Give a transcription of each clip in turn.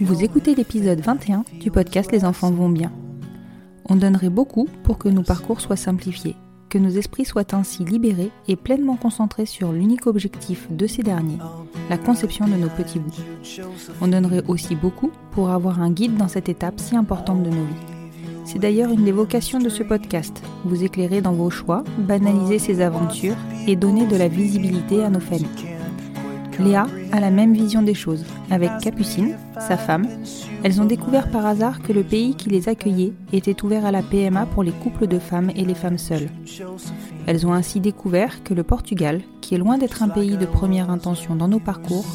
Vous écoutez l'épisode 21 du podcast Les enfants vont bien. On donnerait beaucoup pour que nos parcours soient simplifiés, que nos esprits soient ainsi libérés et pleinement concentrés sur l'unique objectif de ces derniers, la conception de nos petits bouts. On donnerait aussi beaucoup pour avoir un guide dans cette étape si importante de nos vies. C'est d'ailleurs une des vocations de ce podcast, vous éclairer dans vos choix, banaliser ces aventures et donner de la visibilité à nos familles. Léa a la même vision des choses. Avec Capucine, sa femme, elles ont découvert par hasard que le pays qui les accueillait était ouvert à la PMA pour les couples de femmes et les femmes seules. Elles ont ainsi découvert que le Portugal, qui est loin d'être un pays de première intention dans nos parcours,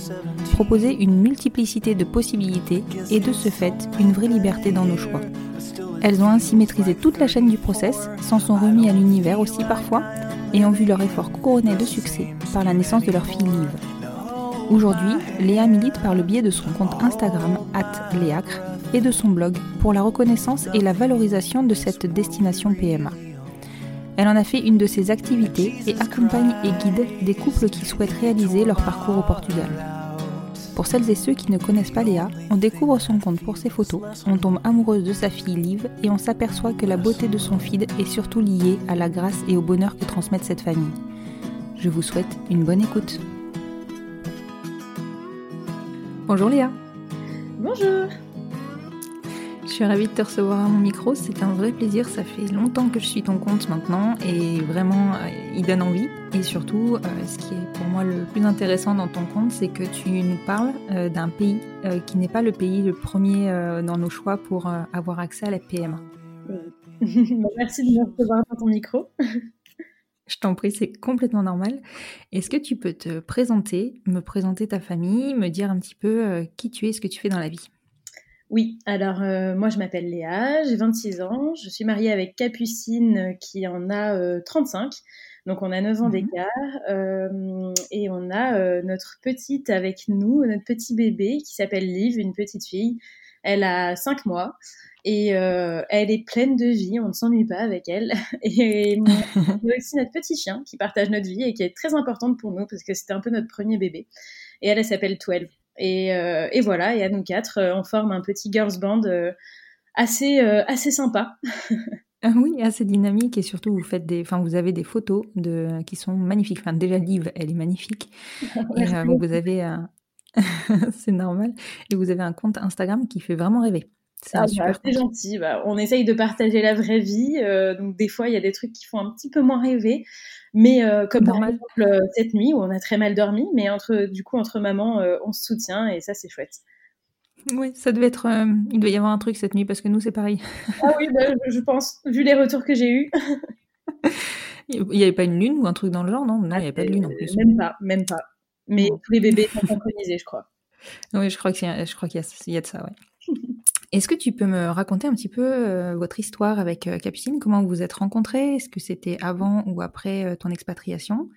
proposait une multiplicité de possibilités et de ce fait une vraie liberté dans nos choix. Elles ont ainsi maîtrisé toute la chaîne du process, s'en sont remis à l'univers aussi parfois, et ont vu leur effort couronné de succès par la naissance de leur fille Liv. Aujourd'hui, Léa milite par le biais de son compte Instagram @léacre et de son blog pour la reconnaissance et la valorisation de cette destination PMA. Elle en a fait une de ses activités et accompagne et guide des couples qui souhaitent réaliser leur parcours au Portugal. Pour celles et ceux qui ne connaissent pas Léa, on découvre son compte pour ses photos, on tombe amoureuse de sa fille Liv et on s'aperçoit que la beauté de son feed est surtout liée à la grâce et au bonheur que transmettent cette famille. Je vous souhaite une bonne écoute. Bonjour Léa. Bonjour. Je suis ravie de te recevoir à mon micro, c'est un vrai plaisir, ça fait longtemps que je suis ton compte maintenant et vraiment euh, il donne envie. Et surtout, euh, ce qui est pour moi le plus intéressant dans ton compte, c'est que tu nous parles euh, d'un pays qui n'est pas le pays le premier dans nos choix pour avoir accès à la PMA. Merci de me recevoir dans ton micro. Je t'en prie, c'est complètement normal. Est-ce que tu peux te présenter, me présenter ta famille, me dire un petit peu euh, qui tu es, ce que tu fais dans la vie? Oui, alors euh, moi je m'appelle Léa, j'ai 26 ans, je suis mariée avec Capucine euh, qui en a 35. Donc on a 9 ans Mhm. d'écart et on a notre petite avec nous, notre petit bébé qui s'appelle Liv, une petite fille. Elle a 5 mois et euh, elle est pleine de vie, on ne s'ennuie pas avec elle. Et on a aussi notre petit chien qui partage notre vie et qui est très importante pour nous parce que c'était un peu notre premier bébé. Et elle, elle s'appelle 12. Et, euh, et voilà, et à nous quatre, euh, on forme un petit girls band assez, assez sympa. Ah Oui, assez dynamique et surtout vous faites des, enfin vous avez des photos de qui sont magnifiques. Enfin déjà Liv, elle est magnifique. Et euh, vous avez, un- c'est normal. Et vous avez un compte Instagram qui fait vraiment rêver. C'est ah, bah, gentil. Bah, on essaye de partager la vraie vie. donc des fois, il y a des trucs qui font un petit peu moins rêver. Mais comme par exemple cette nuit où on a très mal dormi, mais entre du coup entre maman, on se soutient et ça c'est chouette. Oui, ça devait être. il devait y avoir un truc cette nuit parce que nous c'est pareil. ah oui, bah, je pense vu les retours que j'ai eus. il n'y avait pas une lune ou un truc dans le genre, non Non, il n'y avait pas de lune en plus. Même pas, même pas. Mais tous les bébés sont synchronisés, je crois. Oui, je crois qu'il y, a, je crois qu'il y, a de ça, ouais. Est-ce que tu peux me raconter un petit peu euh, votre histoire avec euh, Capucine? Comment vous vous êtes rencontrés? Est-ce que c'était avant ou après euh, ton expatriation?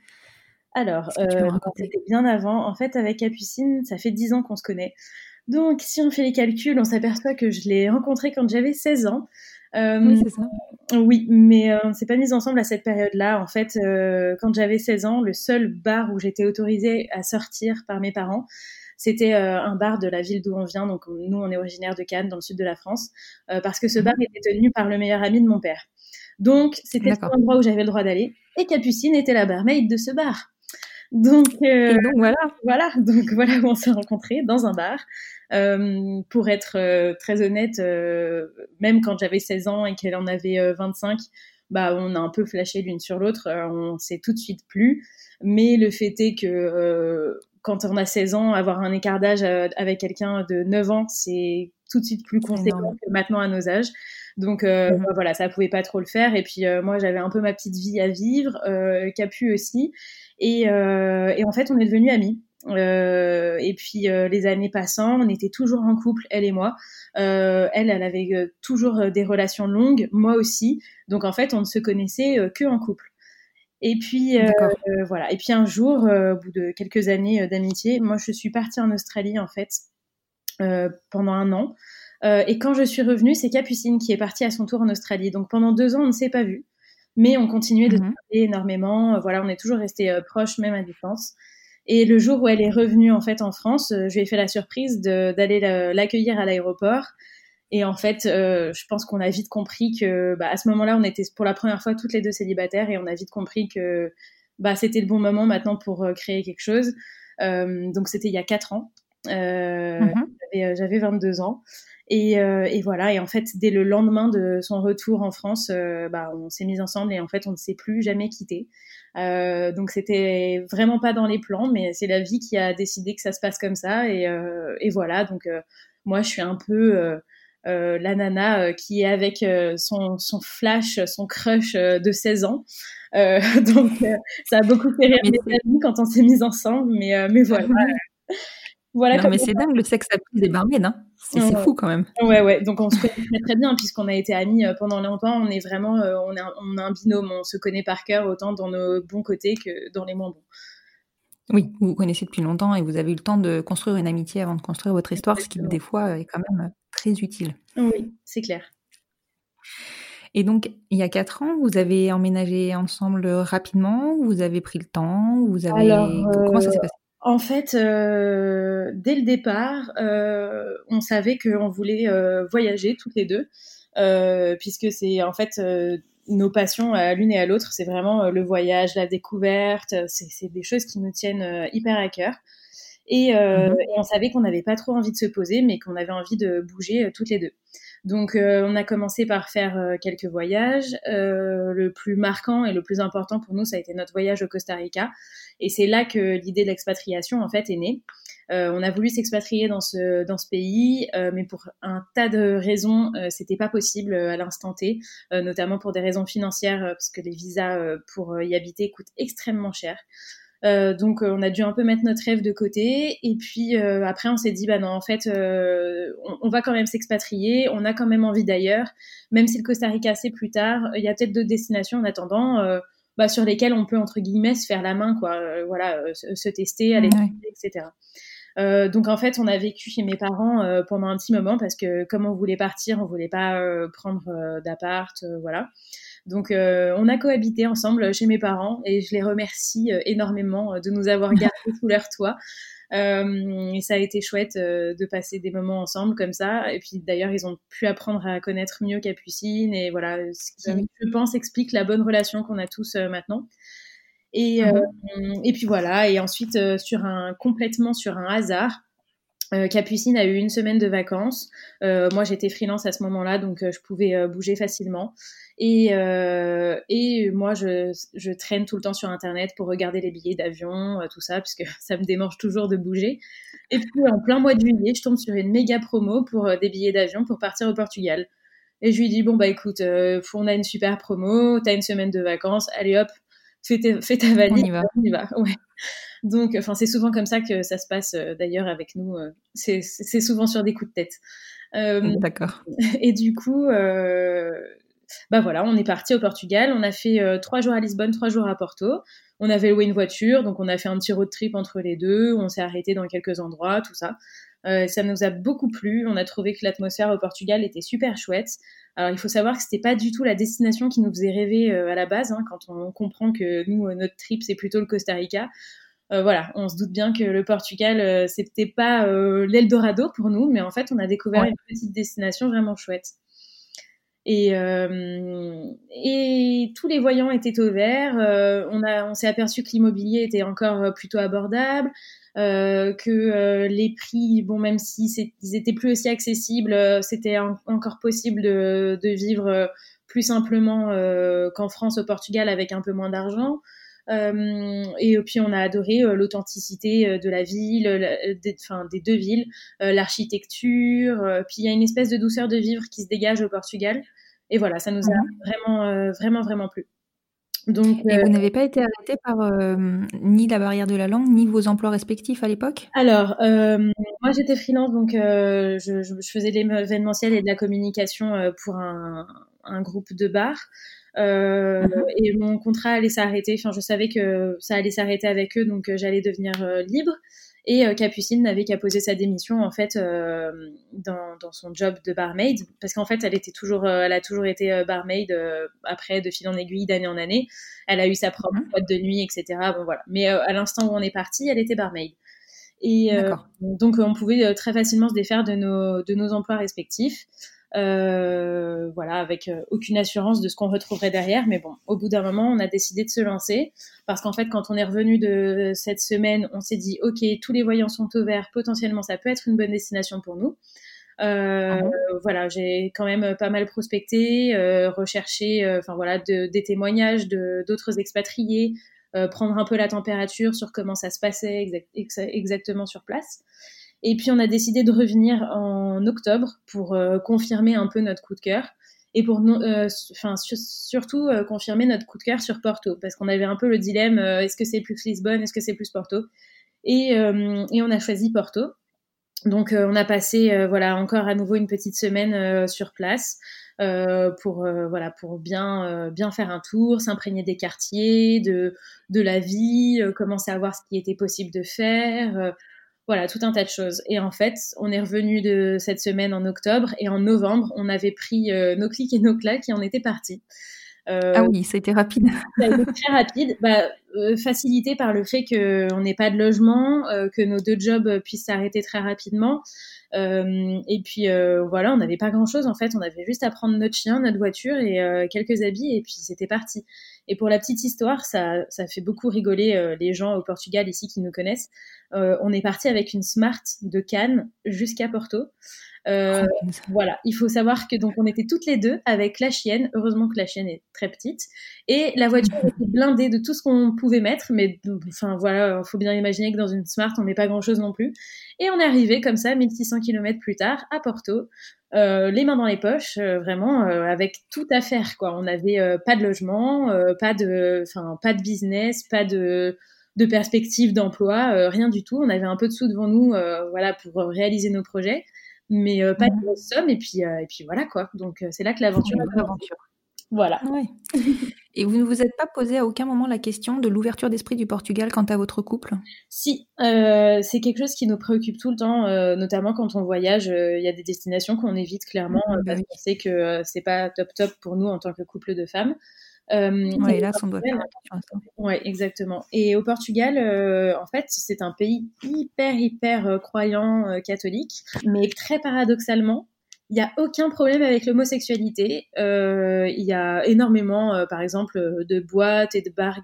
Alors, c'était bien avant. En fait, avec Capucine, ça fait 10 ans qu'on se connaît. Donc, si on fait les calculs, on s'aperçoit que je l'ai rencontré quand j'avais 16 ans. oui, c'est ça. Oui, mais on ne s'est pas mis ensemble à cette période-là. En fait, quand j'avais 16 ans, le seul bar où j'étais autorisée à sortir par mes parents, c'était euh, un bar de la ville d'où on vient. Donc nous, on est originaire de Cannes, dans le sud de la France, euh, parce que ce bar était tenu par le meilleur ami de mon père. Donc c'était l'endroit où j'avais le droit d'aller. Et Capucine était la barmaid de ce bar. Donc, euh, donc voilà. Voilà, donc voilà où on s'est rencontrés dans un bar. Euh, pour être euh, très honnête, euh, même quand j'avais 16 ans et qu'elle en avait 25, bah on a un peu flashé l'une sur l'autre. on s'est tout de suite plus. Mais le fait est que quand on a 16 ans, avoir un écart d'âge euh, avec quelqu'un de 9 ans, c'est tout de suite plus conséquent que maintenant à nos âges. Donc euh, mhm. bah, voilà, ça pouvait pas trop le faire. Et puis euh, moi, j'avais un peu ma petite vie à vivre, euh, Capu aussi. Et, et, en fait, on est devenus amis. et puis les années passant, on était toujours en couple, elle et moi. elle, elle avait toujours des relations longues, moi aussi. Donc en fait, on ne se connaissait que en couple. Et puis euh, voilà. Et puis un jour, euh, au bout de quelques années euh, d'amitié, moi je suis partie en Australie en fait pendant un an. et quand je suis revenue, c'est Capucine qui est partie à son tour en Australie. Donc pendant deux ans, on ne s'est pas vus, mais on continuait de mhm. parler énormément. Voilà, on est toujours restés proches, même à distance. Et le jour où elle est revenue en fait en France, je lui ai fait la surprise d'aller l'accueillir à l'aéroport et en fait, euh, je pense qu'on a vite compris que, bah, à ce moment-là, on était pour la première fois toutes les deux célibataires et on a vite compris que, bah, c'était le bon moment maintenant pour euh, créer quelque chose. Euh, donc c'était il y a quatre ans. Euh, mm-hmm. J'avais 22 ans. Et, et, voilà. Et en fait, dès le lendemain de son retour en France, bah, on s'est mis ensemble et en fait, on ne s'est plus jamais quitté. donc c'était vraiment pas dans les plans, mais c'est la vie qui a décidé que ça se passe comme ça. Et, et voilà. Donc moi, je suis un peu euh, la nana euh, qui est avec euh, son, son, flash, son crush de 16 ans. donc ça a beaucoup fait rire mes amis quand on s'est mis ensemble, mais, mais voilà. voilà non, mais c'est dingue le sexe à des barmaids, hein c'est fou quand même. Ouais, ouais. Donc on se connaît très, très bien puisqu'on a été amis pendant longtemps. On est vraiment, on, a, on a un binôme. On se connaît par cœur autant dans nos bons côtés que dans les moins bons. Oui, vous vous connaissez depuis longtemps et vous avez eu le temps de construire une amitié avant de construire votre histoire, ce qui des fois est quand même très utile. Oui, c'est clair. Et donc, il y a quatre ans, vous avez emménagé ensemble rapidement Vous avez pris le temps Vous avez comment ça s'est passé? euh, En fait, euh, dès le départ, euh, on savait qu'on voulait voyager toutes les deux, puisque c'est en fait nos passions à l'une et à l'autre, c'est vraiment le voyage, la découverte, c'est des choses qui nous tiennent hyper à cœur. Et, euh, mhm. et on savait qu'on n'avait pas trop envie de se poser, mais qu'on avait envie de bouger euh, toutes les deux. Donc, euh, on a commencé par faire euh, quelques voyages. Euh, le plus marquant et le plus important pour nous, ça a été notre voyage au Costa Rica. Et c'est là que l'idée de l'expatriation, en fait, est née. On a voulu s'expatrier dans ce dans ce pays, mais pour un tas de raisons, c'était pas possible à l'instant T, notamment pour des raisons financières, parce que les visas pour y habiter coûtent extrêmement cher. Euh, donc euh, on a dû un peu mettre notre rêve de côté. Et puis euh, après on s'est dit bah non en fait on, on, va quand même s'expatrier, on a quand même envie d'ailleurs, même si le Costa Rica c'est plus tard, il y a peut-être d'autres destinations en attendant bah, sur lesquelles on peut entre guillemets se faire la main quoi, voilà se, tester, aller etc. Euh, donc en fait, on a vécu chez mes parents euh, pendant un petit moment parce que comme on voulait partir, on voulait pas prendre d'appart, voilà. Donc, euh, on a cohabité ensemble chez mes parents et je les remercie euh, énormément euh, de nous avoir gardés sous leur toit. et ça a été chouette de passer des moments ensemble comme ça. Et puis d'ailleurs, ils ont pu apprendre à connaître mieux Capucine et voilà, ce qui, je pense, explique la bonne relation qu'on a tous maintenant. Et, et puis voilà. Et ensuite, sur un complètement sur un hasard, Capucine a eu une semaine de vacances. moi, j'étais freelance à ce moment-là, donc je pouvais bouger facilement. Et, et moi, je, je, traîne tout le temps sur Internet pour regarder les billets d'avion, tout ça, puisque ça me démange toujours de bouger. Et puis, en plein mois de juillet, je tombe sur une méga promo pour des billets d'avion pour partir au Portugal. Et je lui dis, bon, bah écoute, on a une super promo, t'as une semaine de vacances, allez hop, fais, ta valise, on y va. On y va ouais. Donc, enfin, c'est souvent comme ça que ça se passe euh, d'ailleurs avec nous. Euh, c'est souvent sur des coups de tête. Euh, D'accord. Et du coup, bah voilà, on est parti au Portugal. On a fait trois jours à Lisbonne, trois jours à Porto. On avait loué une voiture, donc on a fait un petit road trip entre les deux. On s'est arrêté dans quelques endroits, tout ça. Ça nous a beaucoup plu. On a trouvé que l'atmosphère au Portugal était super chouette. Alors il faut savoir que c'était pas du tout la destination qui nous faisait rêver à la base. Hein, quand on comprend que nous notre trip c'est plutôt le Costa Rica. Euh, voilà, on se doute bien que le Portugal, euh, c'était pas euh, l'Eldorado pour nous, mais en fait, on a découvert une petite destination vraiment chouette. Et, et tous les voyants étaient au vert. on on s'est aperçu que l'immobilier était encore plutôt abordable, que les prix, bon, même si ils étaient plus aussi accessibles, c'était encore possible de, de vivre plus simplement qu'en France, au Portugal, avec un peu moins d'argent. Euh, et puis on a adoré euh, l'authenticité euh, de la ville, des, enfin, des deux villes, l'architecture. puis il y a une espèce de douceur de vivre qui se dégage au Portugal. Et voilà, ça nous a vraiment, vraiment, vraiment plu. Donc, et vous n'avez pas été arrêté par ni la barrière de la langue, ni vos emplois respectifs à l'époque? Alors, moi j'étais freelance, donc je, je, faisais l'événementiel et de la communication pour un, un groupe de bars. Euh, mhm. Et mon contrat allait s'arrêter. Enfin, je savais que ça allait s'arrêter avec eux, donc euh, j'allais devenir euh, libre. Et Capucine n'avait qu'à poser sa démission en fait dans, dans, son job de barmaid, parce qu'en fait elle était toujours, elle a toujours été barmaid après de fil en aiguille d'année en année. Elle a eu sa propre mhm. boîte de nuit, etc. Bon voilà. Mais à l'instant où on est parti, elle était barmaid. Et donc on pouvait très facilement se défaire de nos, de nos emplois respectifs. Euh, voilà, avec euh, aucune assurance de ce qu'on retrouverait derrière. Mais bon, au bout d'un moment, on a décidé de se lancer parce qu'en fait, quand on est revenu de cette semaine, on s'est dit, ok, tous les voyants sont au vert, potentiellement, ça peut être une bonne destination pour nous. Euh, ah voilà, j'ai quand même pas mal prospecté, recherché, enfin voilà, des témoignages de d'autres expatriés, prendre un peu la température sur comment ça se passait exactement sur place. Et puis on a décidé de revenir en octobre pour euh, confirmer un peu notre coup de cœur et pour euh, enfin surtout euh, confirmer notre coup de cœur sur Porto parce qu'on avait un peu le dilemme est-ce que c'est plus Lisbonne, est-ce que c'est plus Porto? Et, et, on a choisi Porto. Donc on a passé voilà encore à nouveau une petite semaine sur place. pour voilà pour bien bien faire un tour, s'imprégner des quartiers, de de la vie, commencer à voir ce qui était possible de faire, voilà, tout un tas de choses. Et en fait, on est revenu de cette semaine en octobre et en novembre, on avait pris euh, nos clics et nos claques et on était parti. Euh, ah oui, ça a été rapide. ça a été très rapide, bah, euh, facilité par le fait qu'on n'ait pas de logement, que nos deux jobs puissent s'arrêter très rapidement. et puis voilà, on n'avait pas grand-chose en fait, on avait juste à prendre notre chien, notre voiture et quelques habits et puis c'était parti. Et pour la petite histoire, ça, ça fait beaucoup rigoler les gens au Portugal ici qui nous connaissent. Euh, on est parti avec une Smart de Cannes jusqu'à Porto. Euh, voilà, il faut savoir que donc on était toutes les deux avec la chienne. Heureusement que la chienne est très petite et la voiture était blindée de tout ce qu'on pouvait mettre. Mais enfin voilà, il faut bien imaginer que dans une Smart on met pas grand chose non plus. Et on est arrivé comme ça 1600 km plus tard à Porto, euh, les mains dans les poches, vraiment avec tout à faire quoi. On n'avait pas de logement, pas de, enfin pas de business, pas de de perspective d'emploi, euh, rien du tout. On avait un peu de sous devant nous, euh, voilà, pour réaliser nos projets, mais euh, pas de grosse somme. Et puis, et puis voilà quoi. Donc c'est là que l'aventure. l'aventure. Voilà. Et vous ne vous êtes pas posé à aucun moment la question de l'ouverture d'esprit du Portugal quant à votre couple? Si, c'est quelque chose qui nous préoccupe tout le temps, notamment quand on voyage. Il y a des destinations qu'on évite clairement mmh, parce bah qu'on sait que c'est pas top top pour nous en tant que couple de femmes. Euh, ouais, là, on doit Ouais, exactement. Et au Portugal, euh, en fait, c'est un pays hyper, hyper euh, croyant euh, catholique, mais très paradoxalement, il n'y a aucun problème avec l'homosexualité. Il y a énormément, par exemple, de boîtes et de bars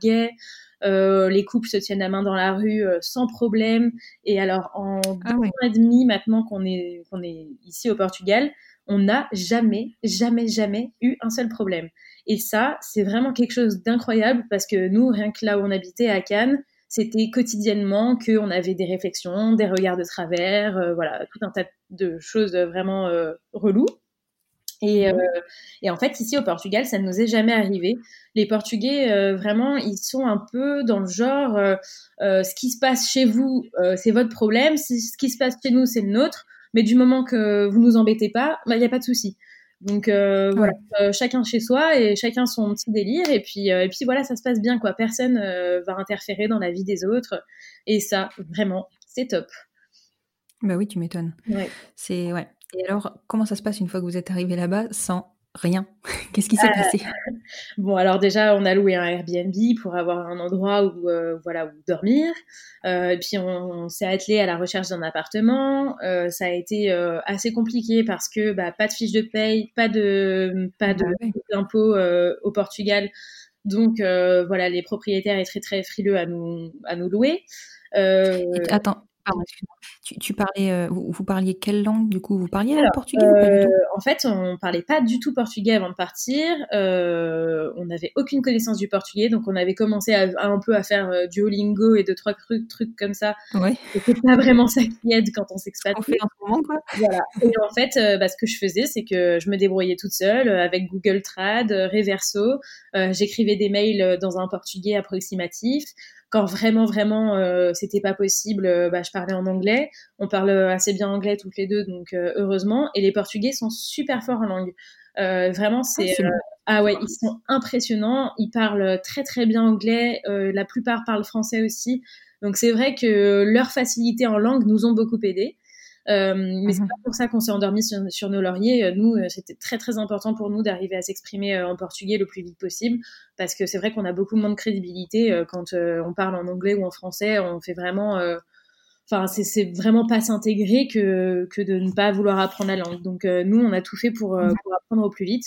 les couples se tiennent la main dans la rue sans problème. Et alors, en Ah deux oui. ans et demi maintenant qu'on est, qu'on est ici au Portugal, on n'a jamais, jamais, jamais eu un seul problème. Et ça, c'est vraiment quelque chose d'incroyable parce que nous, rien que là où on habitait à Cannes, c'était quotidiennement qu'on avait des réflexions, des regards de travers, euh, voilà, tout un tas de choses vraiment euh, reloues. Et, euh, et en fait, ici au Portugal, ça ne nous est jamais arrivé. Les Portugais, vraiment, ils sont un peu dans le genre, ce qui se passe chez vous, c'est votre problème, ce qui se passe chez nous, c'est le nôtre. Mais du moment que vous nous embêtez pas, il n'y a pas de souci. Donc euh, voilà, euh, chacun chez soi et chacun son petit délire. Et puis, euh, et puis voilà, ça se passe bien, quoi. Personne va interférer dans la vie des autres. Et ça, vraiment, c'est top. Bah oui, tu m'étonnes. Ouais. C'est ouais. Et alors, comment ça se passe une fois que vous êtes arrivé là-bas sans rien Qu'est-ce qui s'est Euh, passé? Bon, alors déjà, on a loué un Airbnb pour avoir un endroit où, euh, voilà, où dormir. Euh, et puis, on, on s'est attelé à la recherche d'un appartement. Euh, ça a été assez compliqué parce que bah, pas de fiche de paye, pas de pas de Bah ouais. au Portugal. Donc, voilà, les propriétaires étaient très très frileux à nous à nous louer. Attends, pardon. Tu, tu parlais, euh, vous, vous parliez quelle langue du coup? Vous parliez Alors, le portugais ou pas du Euh, tout en fait, on parlait pas du tout portugais avant de partir. Euh, on n'avait aucune connaissance du portugais, donc on avait commencé à, à un peu à faire euh, Duolingo et deux trois trucs, trucs comme ça. Ouais. C'était pas vraiment ça qui aide quand on s'expatrie. On fait ce moment quoi Voilà. Et en fait, bah, ce que je faisais, c'est que je me débrouillais toute seule avec Google Trad, Reverso. J'écrivais des mails dans un portugais approximatif. Quand vraiment, vraiment, euh, c'était pas possible, euh, bah, je parlais en anglais. On parle assez bien anglais toutes les deux, donc euh, heureusement. Et les Portugais sont super forts en langue. Euh, vraiment, c'est euh, ah ouais, ils sont impressionnants. Ils parlent très très bien anglais. Euh, la plupart parlent français aussi. Donc c'est vrai que leur facilité en langue nous ont beaucoup aidé. Euh, mais c'est Mhm. pas pour ça qu'on s'est endormi sur, sur nos lauriers. Euh, Nous, euh, c'était très très important pour nous d'arriver à s'exprimer en portugais le plus vite possible, parce que c'est vrai qu'on a beaucoup moins de crédibilité quand on parle en anglais ou en français. On fait vraiment, enfin, c'est- vraiment pas s'intégrer que que de ne pas vouloir apprendre la langue. Donc euh, nous, on a tout fait pour euh, pour apprendre au plus vite.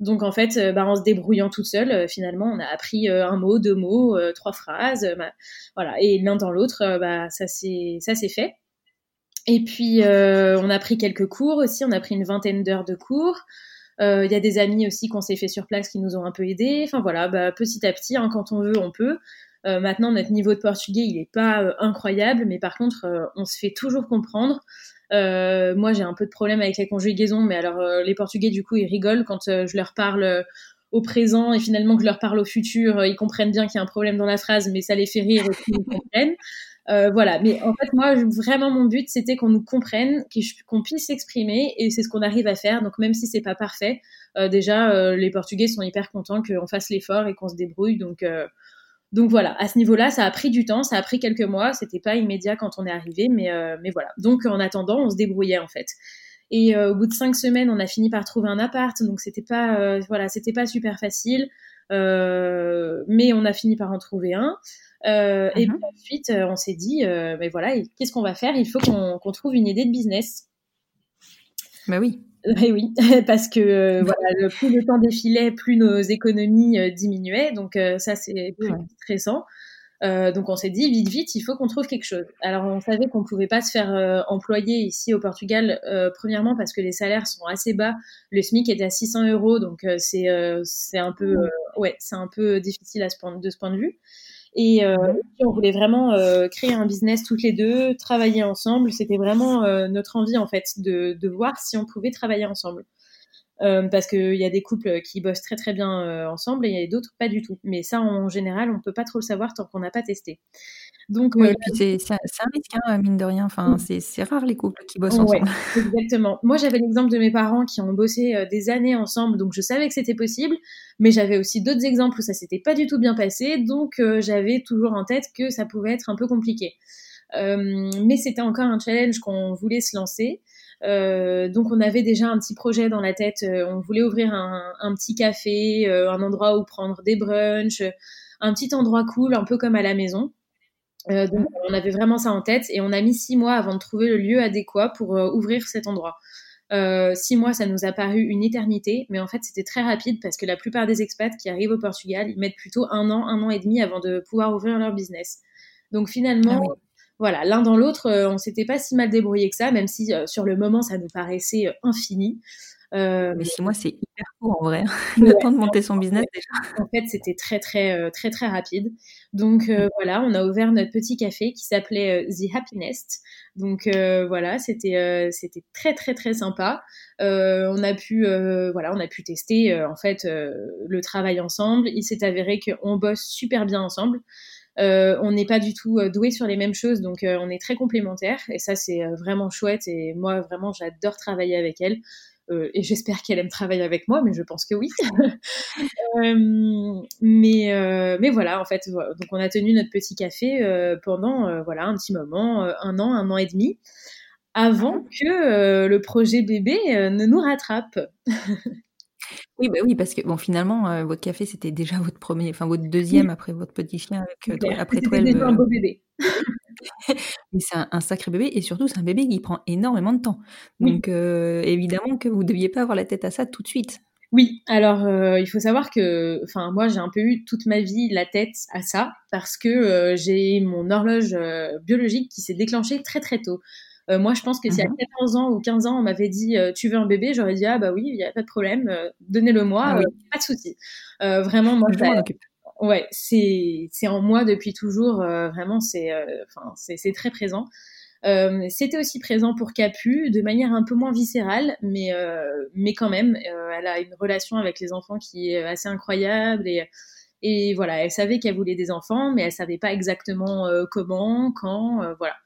Donc en fait, euh, bah, en se débrouillant toute seule, finalement, on a appris un mot, deux mots, trois phrases, bah, voilà. Et l'un dans l'autre, bah, ça c'est ça c'est fait. Et puis, euh, on a pris quelques cours aussi. On a pris une vingtaine d'heures de cours. Euh, Il y a des amis aussi qu'on s'est fait sur place qui nous ont un peu aidés. Enfin voilà, bah, petit à petit, hein, quand on veut, on peut. Euh, maintenant, notre niveau de portugais, il n'est pas incroyable, mais par contre, on se fait toujours comprendre. Moi, j'ai un peu de problème avec les conjugaisons, mais alors les Portugais, du coup, ils rigolent quand je leur parle au présent et finalement que je leur parle au futur. ils comprennent bien qu'il y a un problème dans la phrase, mais ça les fait rire puis ils comprennent. Euh, voilà, mais en fait, moi, vraiment, mon but, c'était qu'on nous comprenne, qu'on puisse s'exprimer, et c'est ce qu'on arrive à faire. Donc, même si c'est pas parfait, euh, déjà, euh, les Portugais sont hyper contents qu'on fasse l'effort et qu'on se débrouille. Donc, euh, donc voilà, à ce niveau-là, ça a pris du temps, ça a pris quelques mois. C'était pas immédiat quand on est arrivé, mais, euh, mais voilà. Donc, en attendant, on se débrouillait en fait. Et euh, au bout de cinq semaines, on a fini par trouver un appart, donc c'était pas, voilà, c'était pas super facile, mais on a fini par en trouver un. Euh, Et Mhm. puis ensuite, euh, on s'est dit, euh, mais voilà, et qu'est-ce qu'on va faire? Il faut qu'on trouve une idée de business. Bah oui. Eh oui, parce que euh, voilà, le, plus le temps défilait, plus nos économies diminuaient, donc ça c'est plus Ouais. stressant. Donc on s'est dit vite vite, il faut qu'on trouve quelque chose. Alors on savait qu'on pouvait pas se faire employer ici au Portugal, premièrement parce que les salaires sont assez bas. Le SMIC est à 600 euros, donc c'est c'est un peu ouais, c'est un peu difficile à ce point, de ce point de vue. Et euh, on voulait vraiment euh, créer un business toutes les deux, travailler ensemble. C'était vraiment euh, notre envie en fait de, de voir si on pouvait travailler ensemble. Euh, parce qu'il y a des couples qui bossent très très bien euh, ensemble et il y a d'autres pas du tout. Mais ça, en général, on peut pas trop le savoir tant qu'on n'a pas testé. Donc, Oui, euh, puis c'est c'est un c'est un risque, hein, mine de rien. Enfin, c'est c'est rare les couples qui bossent Ouais, ensemble. exactement. Moi, j'avais l'exemple de mes parents qui ont bossé euh, des années ensemble, donc je savais que c'était possible. Mais j'avais aussi d'autres exemples où ça s'était pas du tout bien passé, donc euh, j'avais toujours en tête que ça pouvait être un peu compliqué. Euh, mais c'était encore un challenge qu'on voulait se lancer. Euh, donc on avait déjà un petit projet dans la tête. Euh, on voulait ouvrir un, un petit café, euh, un endroit où prendre des brunchs, un petit endroit cool, un peu comme à la maison. Euh, donc on avait vraiment ça en tête et on a mis six mois avant de trouver le lieu adéquat pour euh, ouvrir cet endroit. six mois, ça nous a paru une éternité, mais en fait, c'était très rapide parce que la plupart des expats qui arrivent au Portugal, ils mettent plutôt un an, un an et demi avant de pouvoir ouvrir leur business. Donc finalement, ah voilà, l'un dans l'autre, on s'était pas si mal débrouillé que ça, même si sur le moment, ça nous paraissait infini. Euh, mais six mois, c'est hyper court en vrai. Le temps de monter son business déjà. En fait, c'était très, très, euh, très, très rapide. Donc euh, voilà, on a ouvert notre petit café qui s'appelait The Happiness. Donc voilà, c'était, c'était très, très, très sympa. on a pu, voilà, on a pu tester en fait le travail ensemble. Il s'est avéré qu'on bosse super bien ensemble. on n'est pas du tout doué sur les mêmes choses, donc on est très complémentaires et ça c'est vraiment chouette. Et moi vraiment j'adore travailler avec elle. Euh, et j'espère qu'elle aime travailler avec moi, mais je pense que oui. Euh, mais, euh, mais voilà, en fait, donc on a tenu notre petit café pendant voilà un petit moment, un an, un an et demi, avant que le projet bébé ne nous rattrape. Oui, bah oui, parce que bon, finalement, votre café, c'était déjà votre premier, enfin votre deuxième après votre petit chien, avec, après toi. C'était un beau bébé. Mais c'est un, sacré bébé et surtout c'est un bébé qui prend énormément de temps. Donc euh, évidemment que vous ne deviez pas avoir la tête à ça tout de suite. Oui, alors euh, il faut savoir que, enfin moi j'ai un peu eu toute ma vie la tête à ça parce que euh, j'ai mon horloge biologique qui s'est déclenchée très très tôt. moi je pense que si à 14 mhm. ans ou 15 ans on m'avait dit tu veux un bébé, j'aurais dit ah bah oui, il n'y a pas de problème, donnez-le moi, ah pas de souci. vraiment moi je m'en occupe. Ouais, c'est c'est en moi depuis toujours. Euh, vraiment, c'est euh, enfin c'est très présent. Euh, C'était aussi présent pour Capu de manière un peu moins viscérale, mais euh, mais quand même, elle a une relation avec les enfants qui est assez incroyable et et voilà, elle savait qu'elle voulait des enfants, mais elle savait pas exactement comment, quand, voilà.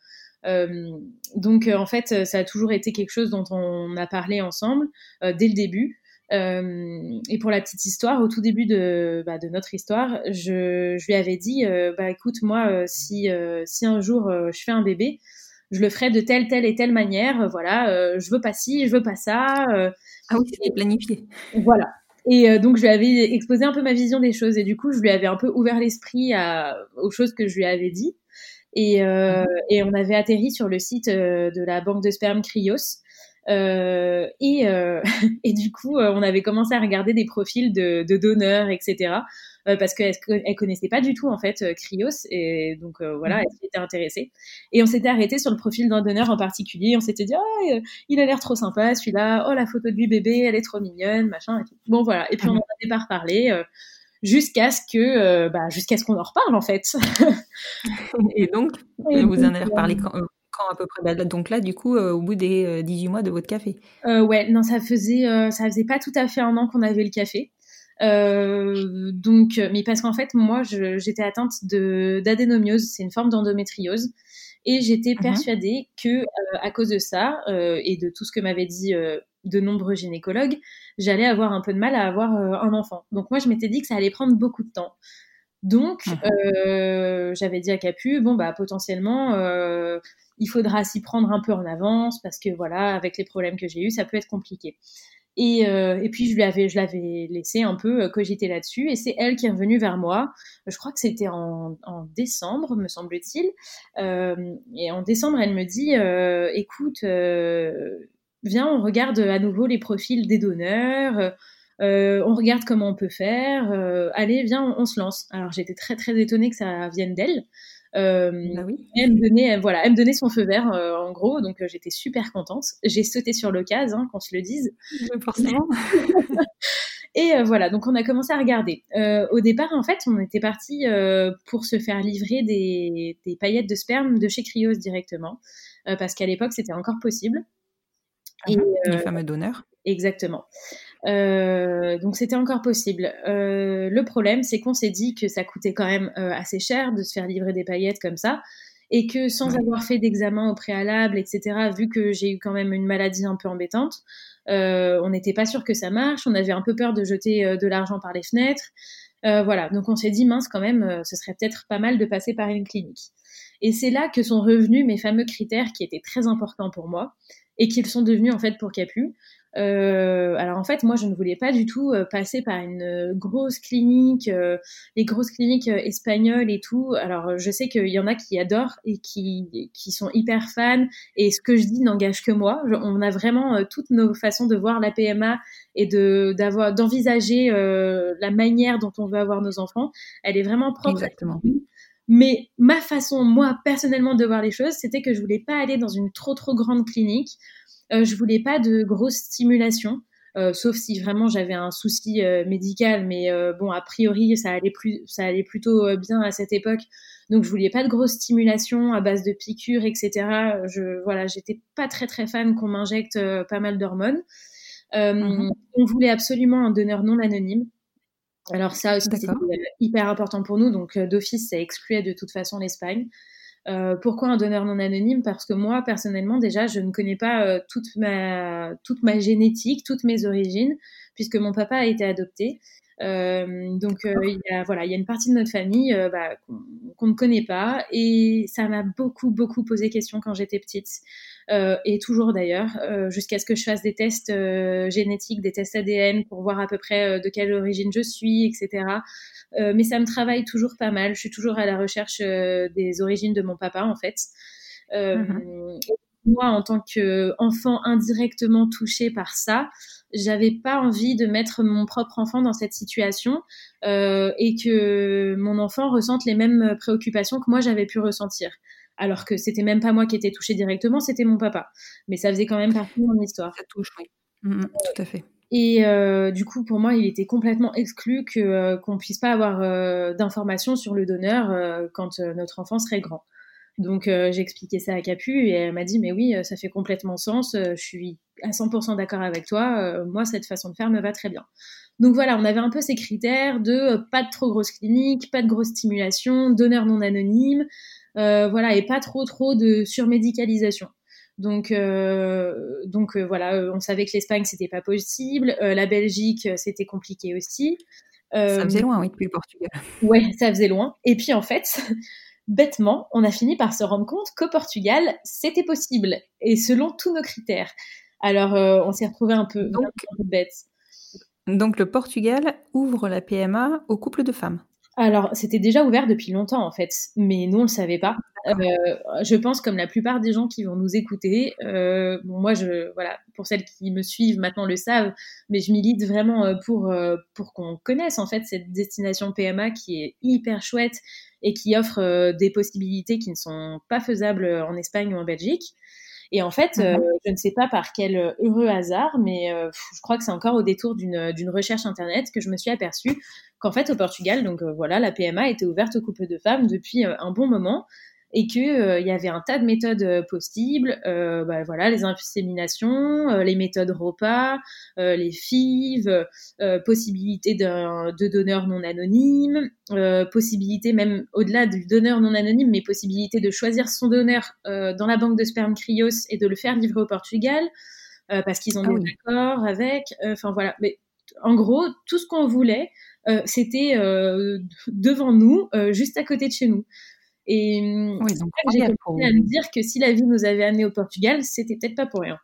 donc en fait, ça a toujours été quelque chose dont on a parlé ensemble dès le début. Euh, et pour la petite histoire, au tout début de, bah, de notre histoire, je, je, lui avais dit, euh, bah écoute, moi, euh, si, un jour je fais un bébé, je le ferai de telle, telle et telle manière. Voilà, je veux pas ci, je veux pas ça. ah oui, c'était planifié. Voilà. Et donc, je lui avais exposé un peu ma vision des choses. Et du coup, je lui avais un peu ouvert l'esprit aux choses que je lui avais dit. Et, mmh. et on avait atterri sur le site de la banque de sperme Cryos. Euh, et, euh, et du coup, euh, on avait commencé à regarder des profils de, de donneurs, etc. parce qu'elle elle connaissait pas du tout en fait Cryos et donc voilà, mhm. elle s'était intéressée. Et on s'était arrêté sur le profil d'un donneur en particulier. On s'était dit, oh, il a l'air trop sympa celui-là. Oh, la photo de lui bébé, elle est trop mignonne, machin. Et tout. Bon voilà. Et puis on en avait pas reparlé jusqu'à ce que bah, jusqu'à ce qu'on en reparle en fait. et donc, vous en avez reparlé quand, quand à peu près bah, Donc là, du coup, euh, au bout des 18 euh, mois de votre café euh, Ouais, non, ça faisait, ça faisait pas tout à fait un an qu'on avait le café. donc, mais parce qu'en fait, moi, j'étais atteinte de d'adénomiose, c'est une forme d'endométriose, et j'étais mhm. persuadée que à cause de ça et de tout ce que m'avaient dit de nombreux gynécologues, j'allais avoir un peu de mal à avoir un enfant. Donc moi, je m'étais dit que ça allait prendre beaucoup de temps. Donc, mhm. euh, j'avais dit à Capu, bon, bah, potentiellement, euh, il faudra s'y prendre un peu en avance parce que, voilà, avec les problèmes que j'ai eus, ça peut être compliqué. Et, euh, et puis, je lui avais, je l'avais laissé un peu cogiter là-dessus et c'est elle qui est revenue vers moi. Je crois que c'était en, en, décembre, me semble-t-il. et en décembre, elle me dit, écoute, viens, on regarde à nouveau les profils des donneurs euh, on regarde comment on peut faire. Euh, allez, viens, on, se lance. Alors j'étais très très étonnée que ça vienne d'elle. Euh, bah oui. Elle me donnait, voilà, elle me donnait son feu vert en gros, donc j'étais super contente. J'ai sauté sur l'occasion, hein, qu'on se le dise. Forcément. Et voilà, donc on a commencé à regarder. au départ, en fait, on était parti pour se faire livrer des, paillettes de sperme de chez Cryos directement, parce qu'à l'époque, c'était encore possible. Ah Et, les fameux donneurs. Exactement. Euh, donc c'était encore possible. Euh, le problème, c'est qu'on s'est dit que ça coûtait quand même euh, assez cher de se faire livrer des paillettes comme ça, et que sans avoir fait d'examen au préalable, etc., vu que j'ai eu quand même une maladie un peu embêtante, on n'était pas sûr que ça marche. On avait un peu peur de jeter de l'argent par les fenêtres. voilà, donc on s'est dit mince quand même, ce serait peut-être pas mal de passer par une clinique. Et c'est là que sont revenus mes fameux critères qui étaient très importants pour moi et qu'ils sont devenus en fait pour Capu. Euh, alors en fait, moi, je ne voulais pas du tout euh, passer par une euh, grosse clinique, les grosses cliniques espagnoles et tout. Alors je sais qu'il y en a qui adorent et qui, qui sont hyper fans. Et ce que je dis n'engage que moi. on a vraiment toutes nos façons de voir la PMA et de d'avoir d'envisager la manière dont on veut avoir nos enfants. Elle est vraiment propre. Exactement. Mais ma façon, moi personnellement, de voir les choses, c'était que je voulais pas aller dans une trop trop grande clinique euh, je voulais pas de grosse stimulation. Euh, sauf si vraiment j'avais un souci euh, médical, mais bon, a priori, ça allait, plus, ça allait plutôt bien à cette époque. Donc, je voulais pas de grosse stimulation à base de piqûres, etc. Je, voilà, j'étais pas très très fan qu'on m'injecte pas mal d'hormones. Mhm. On voulait absolument un donneur non anonyme. Alors ça aussi, c'était hyper important pour nous. Donc, d'office, ça excluait de toute façon l'Espagne. Euh, pourquoi un donneur non anonyme? Parce que moi, personnellement, déjà, je ne connais pas euh, toute, ma, toute ma génétique, toutes mes origines, puisque mon papa a été adopté. Euh, donc euh, il y a voilà il y a une partie de notre famille euh, bah, qu'on ne connaît pas. Et ça m'a beaucoup beaucoup posé question quand j'étais petite et toujours d'ailleurs jusqu'à ce que je fasse des tests génétiques des tests ADN pour voir à peu près de quelle origine je suis etc mais ça me travaille toujours pas mal. Je suis toujours à la recherche des origines de mon papa en fait. Mmh moi, en tant qu'enfant indirectement touché par ça, j'avais pas envie de mettre mon propre enfant dans cette situation euh, et que mon enfant ressente les mêmes préoccupations que moi j'avais pu ressentir. Alors que c'était même pas moi qui étais touchée directement, c'était mon papa. Mais ça faisait quand même partie de mon histoire. Ça touche, oui. Mm, mm, tout à fait. Et euh, du coup, pour moi, il était complètement exclu que euh, qu'on puisse pas avoir euh, d'informations sur le donneur euh, quand notre enfant serait grand. Donc euh, j'ai expliqué ça à Capu et elle m'a dit mais oui, ça fait complètement sens, je suis à 100% d'accord avec toi, euh, moi cette façon de faire me va très bien. Donc voilà, on avait un peu ces critères de euh, pas de trop grosse clinique, pas de grosse stimulation, donneur non anonyme, voilà, et pas trop trop de surmédicalisation. Donc, donc voilà, on savait que l'Espagne c'était pas possible, la Belgique c'était compliqué aussi. ça faisait loin, oui, depuis le Portugal. Ouais, ça faisait loin. Et puis en fait, bêtement, on a fini par se rendre compte qu'au Portugal, c'était possible, et selon tous nos critères. Alors, euh, on s'est retrouvé un peu, donc, bête. Donc, le Portugal ouvre la PMA aux couples de femmes alors, c'était déjà ouvert depuis longtemps en fait, mais nous on le savait pas. Euh, je pense comme la plupart des gens qui vont nous écouter. Euh, moi, je voilà, pour celles qui me suivent maintenant le savent, mais je milite vraiment pour pour qu'on connaisse en fait cette destination PMA qui est hyper chouette et qui offre euh, des possibilités qui ne sont pas faisables en Espagne ou en Belgique. Et en fait, euh, mhm. je ne sais pas par quel heureux hasard, mais euh, je crois que c'est encore au détour d'une recherche internet que je me suis aperçue qu'en fait au Portugal, donc voilà, la PMA était ouverte aux couples de femmes depuis un bon moment et qu'il euh, il y avait un tas de méthodes euh, possibles, euh, bah, voilà, les inséminations, les méthodes repas, les FIV, possibilité de donneurs non anonymes, possibilité même au-delà du donneur non anonyme, mais possibilité de choisir son donneur dans la banque de sperme Cryos et de le faire livrer au Portugal. parce qu'ils ont ah des accords avec. Enfin voilà, mais en gros, tout ce qu'on voulait, c'était devant nous, juste à côté de chez nous. Et oui, donc, j'ai à me dire que si la vie nous avait amené au Portugal, c'était peut-être pas pour rien.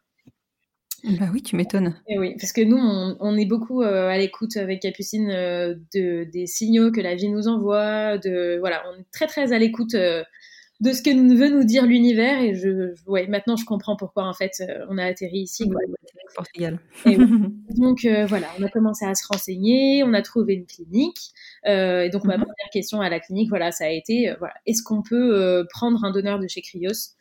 Bah oui, tu m'étonnes. Et oui, parce que nous, on, est beaucoup euh, à l'écoute avec Capucine euh, de, des signaux que la vie nous envoie. De, voilà, on est très très à l'écoute euh, de ce que veut nous dire l'univers. Et je, ouais, maintenant, je comprends pourquoi en fait on a atterri ici. Quoi. Portugal. donc voilà, on a commencé à se renseigner, on a trouvé une clinique. et donc ma mhm. première question à la clinique, voilà, ça a été, voilà, est-ce qu'on peut prendre un donneur de chez Cryos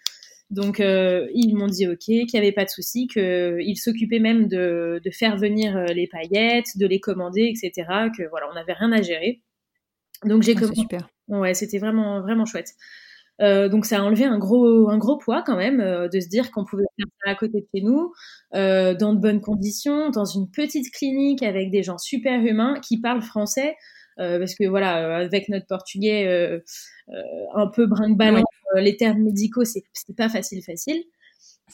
donc euh, ils m'ont dit ok, qu'il n'y avait pas de souci, qu'ils s'occupaient même de, de, faire venir euh, les paillettes, de les commander, etc. Que voilà, on n'avait rien à gérer. Donc j'ai ah, commencé. Super. Ouais, c'était vraiment vraiment chouette. Euh, donc ça a enlevé un gros un gros poids quand même euh, de se dire qu'on pouvait faire ça à côté de chez nous, euh, dans de bonnes conditions, dans une petite clinique avec des gens super humains qui parlent français. Parce que voilà, avec notre portugais un peu brinque-ballant, euh, les termes médicaux, c'était pas facile, facile.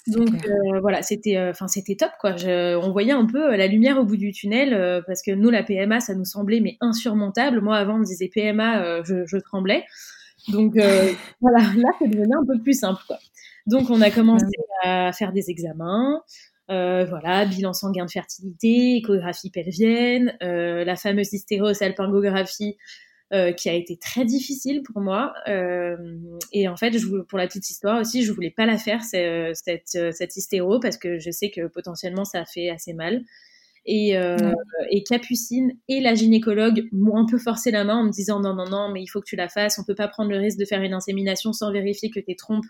Donc euh, voilà, c'était, euh, enfin c'était top quoi. on voyait un peu la lumière au bout du tunnel parce que nous la PMA, ça nous semblait mais insurmontable. Moi avant on me disait PMA, je, tremblais. Donc voilà, là c'est devenu un peu plus simple quoi. Donc on a commencé à faire des examens. voilà, bilan sanguin de fertilité, échographie pelvienne, la fameuse hystérosalpingographie euh, qui a été très difficile pour moi. Euh, et en fait, je, pour la petite histoire aussi, je voulais pas la faire cette, cette hystéro parce que je sais que potentiellement ça fait assez mal. Et, euh, et, Capucine et la gynécologue m'ont un peu forcé la main en me disant non, non, non, mais il faut que tu la fasses. On peut pas prendre le risque de faire une insémination sans vérifier que tes trompes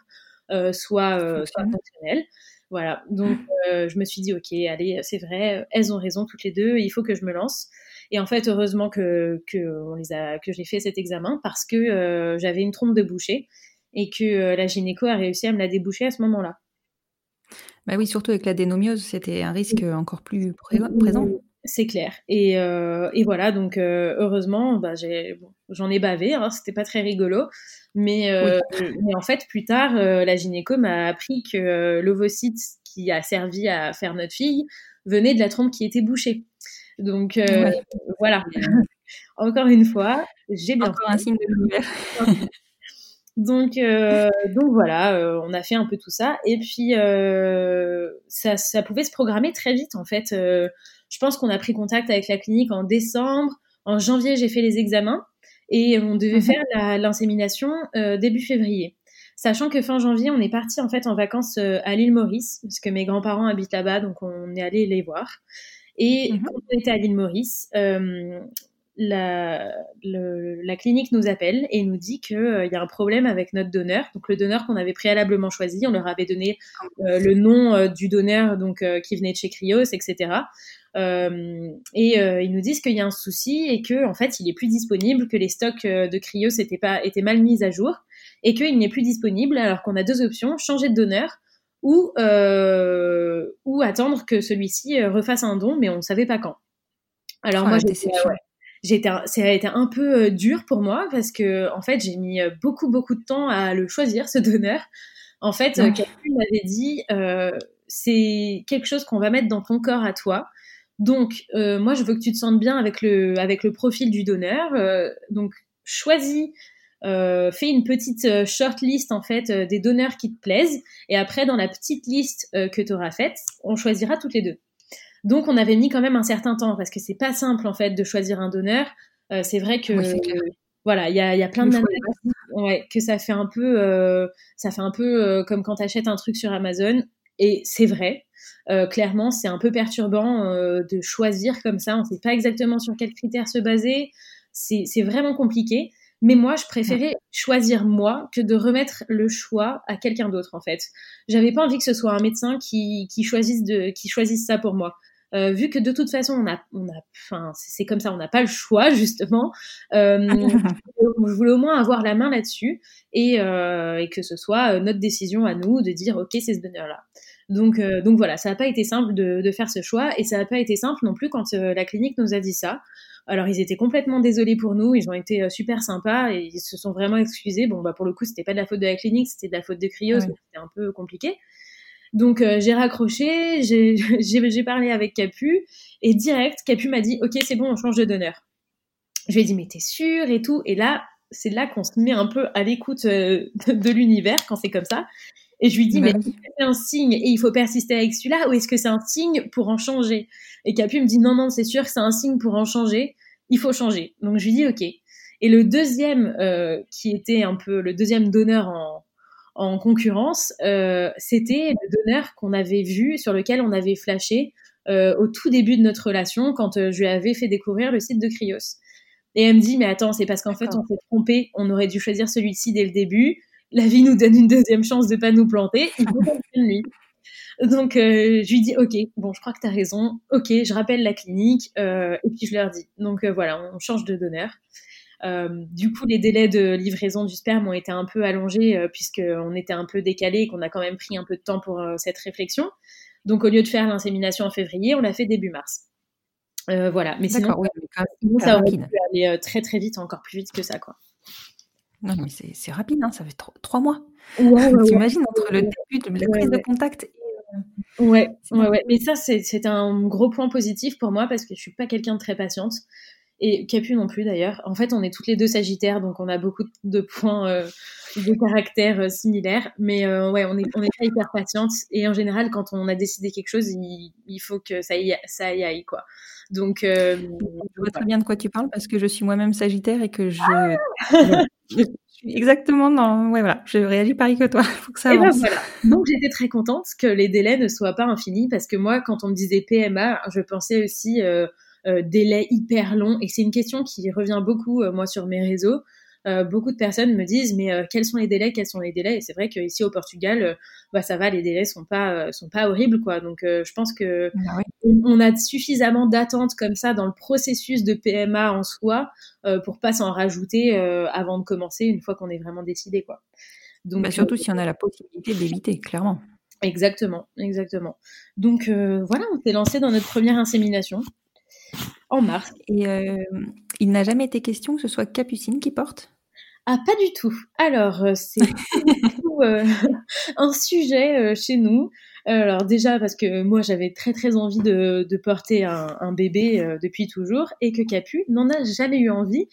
euh, soient, euh, soient, fonctionnelles. Voilà. Donc, je me suis dit, OK, allez, c'est vrai, elles ont raison toutes les deux, il faut que je me lance. Et en fait, heureusement que, que, on les a, que j'ai fait cet examen parce que euh, j'avais une trompe de boucher et que euh, la gynéco a réussi à me la déboucher à ce moment-là. Bah oui, surtout avec la dénomiose, c'était un risque encore plus présent. C'est clair. Et, euh, et, voilà, donc heureusement, bah, j'en ai, bavé, hein, c'était pas très rigolo. Mais, mais, en fait, plus tard, la gynéco m'a appris que l'ovocyte qui a servi à faire notre fille venait de la trompe qui était bouchée. Donc euh, voilà. Encore une fois, j'ai bien Encore un signe de l'univers. Donc, euh, donc voilà, euh, on a fait un peu tout ça. Et puis, ça, ça, pouvait se programmer très vite, en fait. je pense qu'on a pris contact avec la clinique en décembre. En janvier, j'ai fait les examens et on devait mhm. faire l'insémination début février. Sachant que fin janvier, on est parti en fait en vacances à l'île Maurice, parce que mes grands-parents habitent là-bas, donc on est allé les voir. Et mmh quand on était à l'île Maurice, euh, la, le, la, clinique nous appelle et nous dit qu'il euh, y a un problème avec notre donneur. Donc le donneur qu'on avait préalablement choisi, on leur avait donné euh, le nom euh, du donneur donc qui venait de chez Cryos, etc. et ils nous disent qu'il y a un souci et que en fait il est plus disponible, que les stocks de Cryos étaient pas étaient mal mis à jour et qu'il n'est plus disponible. Alors qu'on a deux options changer de donneur ou, euh, ou attendre que celui-ci euh, refasse un don, mais on ne savait pas quand. Alors moi, j'étais, ça a été un peu euh, dur pour moi parce que en fait, j'ai mis beaucoup beaucoup de temps à le choisir, ce donneur. En fait, quelqu'un m'avait dit, c'est quelque chose qu'on va mettre dans ton corps à toi. Donc, moi, je veux que tu te sentes bien avec le, avec le profil du donneur. donc, choisis euh, fais une petite euh, short list en fait euh, des donneurs qui te plaisent et après dans la petite liste que tu auras faite, on choisira toutes les deux. Donc on avait mis quand même un certain temps parce que c'est pas simple en fait de choisir un donneur. c'est vrai que voilà, il y a, y a, plein de ouais, que ça fait un peu ça fait un peu comme quand tu achètes un truc sur Amazon et c'est vrai. clairement, c'est un peu perturbant de choisir comme ça. On ne sait pas exactement sur quels critères se baser. C'est vraiment compliqué. Mais moi, je préférais choisir moi que de remettre le choix à quelqu'un d'autre, en fait. J'avais pas envie que ce soit un médecin qui, qui, choisisse, de, qui choisisse ça pour moi. Euh, vu que de toute façon, on a, on a, enfin, c'est comme ça, on n'a pas le choix justement. Euh, je voulais au moins avoir la main là-dessus et, euh, et, que ce soit notre décision à nous de dire ok, c'est ce donneur-là. Donc, euh, donc voilà, ça n'a pas été simple de, de, faire ce choix et ça n'a pas été simple non plus quand euh, la clinique nous a dit ça. Alors ils étaient complètement désolés pour nous, ils ont été euh, super sympas et ils se sont vraiment excusés. Bon bah pour le coup c'était pas de la faute de la clinique, c'était de la faute de Cryos, c'était un peu compliqué. Donc euh, j'ai raccroché, j'ai parlé avec Capu et direct Capu m'a dit ok c'est bon on change de donneur. Je lui ai dit mais t'es sûr et tout et là c'est là qu'on se met un peu à l'écoute euh, de l'univers quand c'est comme ça. Et je lui dis, bah mais c'est un signe et il faut persister avec celui-là ou est-ce que c'est un signe pour en changer? Et Capu me dit, non, non, c'est sûr que c'est un signe pour en changer, il faut changer. Donc je lui dis, ok. Et le deuxième, euh, qui était un peu le deuxième donneur en, en concurrence, euh, c'était le donneur qu'on avait vu, sur lequel on avait flashé euh, au tout début de notre relation, quand euh, je lui avais fait découvrir le site de Cryos. Et elle me dit, mais attends, c'est parce qu'en fait, on s'est trompé, on aurait dû choisir celui-ci dès le début la vie nous donne une deuxième chance de pas nous planter, il faut lui. Donc euh, je lui dis ok, bon je crois que tu as raison, ok, je rappelle la clinique euh, et puis je leur dis. Donc voilà, on change de donneur. Du coup, les délais de livraison du sperme ont été un peu allongés puisqu'on était un peu décalé et qu'on a quand même pris un peu de temps pour cette réflexion. Donc au lieu de faire l'insémination en février, on l'a fait début mars. voilà, mais sinon, ça aurait pu aller très très vite, encore plus vite que ça quoi. Non, mais c'est rapide, hein, ça fait trois mois. Ouais, T'imagines entre le début de la prise de contact et. Euh, ouais, ouais, ouais. Mais ça, c'est un gros point positif pour moi parce que je suis pas quelqu'un de très patiente. Et Capu non plus d'ailleurs. En fait, on est toutes les deux Sagittaires, donc on a beaucoup de points euh, de caractère euh, similaires. Mais euh, ouais, on est, on est pas hyper patiente. Et en général, quand on a décidé quelque chose, il, il faut que ça y, ça y aille, quoi. Donc, euh, je vois très bien de quoi tu parles parce que je suis moi-même Sagittaire et que je, je suis exactement dans. Ouais, voilà, je réagis pareil que toi. faut que ça et ben avance. voilà. Donc j'étais très contente que les délais ne soient pas infinis parce que moi, quand on me disait PMA, je pensais aussi euh, délai hyper long. Et c'est une question qui revient beaucoup, euh, moi, sur mes réseaux. Euh, beaucoup de personnes me disent mais euh, quels sont les délais quels sont les délais? Et c'est vrai qu'ici au Portugal euh, bah ça va les délais sont pas euh, sont pas horribles quoi donc euh, je pense que Ah oui. on a suffisamment d'attentes comme ça dans le processus de PMA en soi euh, pour pas s'en rajouter euh, avant de commencer une fois qu'on est vraiment décidé quoi donc Bah, surtout si on a la possibilité d'éviter, clairement. Exactement, exactement. Donc euh, voilà, on s'est lancé dans notre première insémination en mars. Et euh, il n'a jamais été question que ce soit Capucine qui porte? Ah, pas du tout. Alors, euh, c'est euh, un sujet euh, chez nous. Alors déjà parce que moi j'avais très très envie de, de porter un, un bébé depuis toujours et que Capu n'en a jamais eu envie.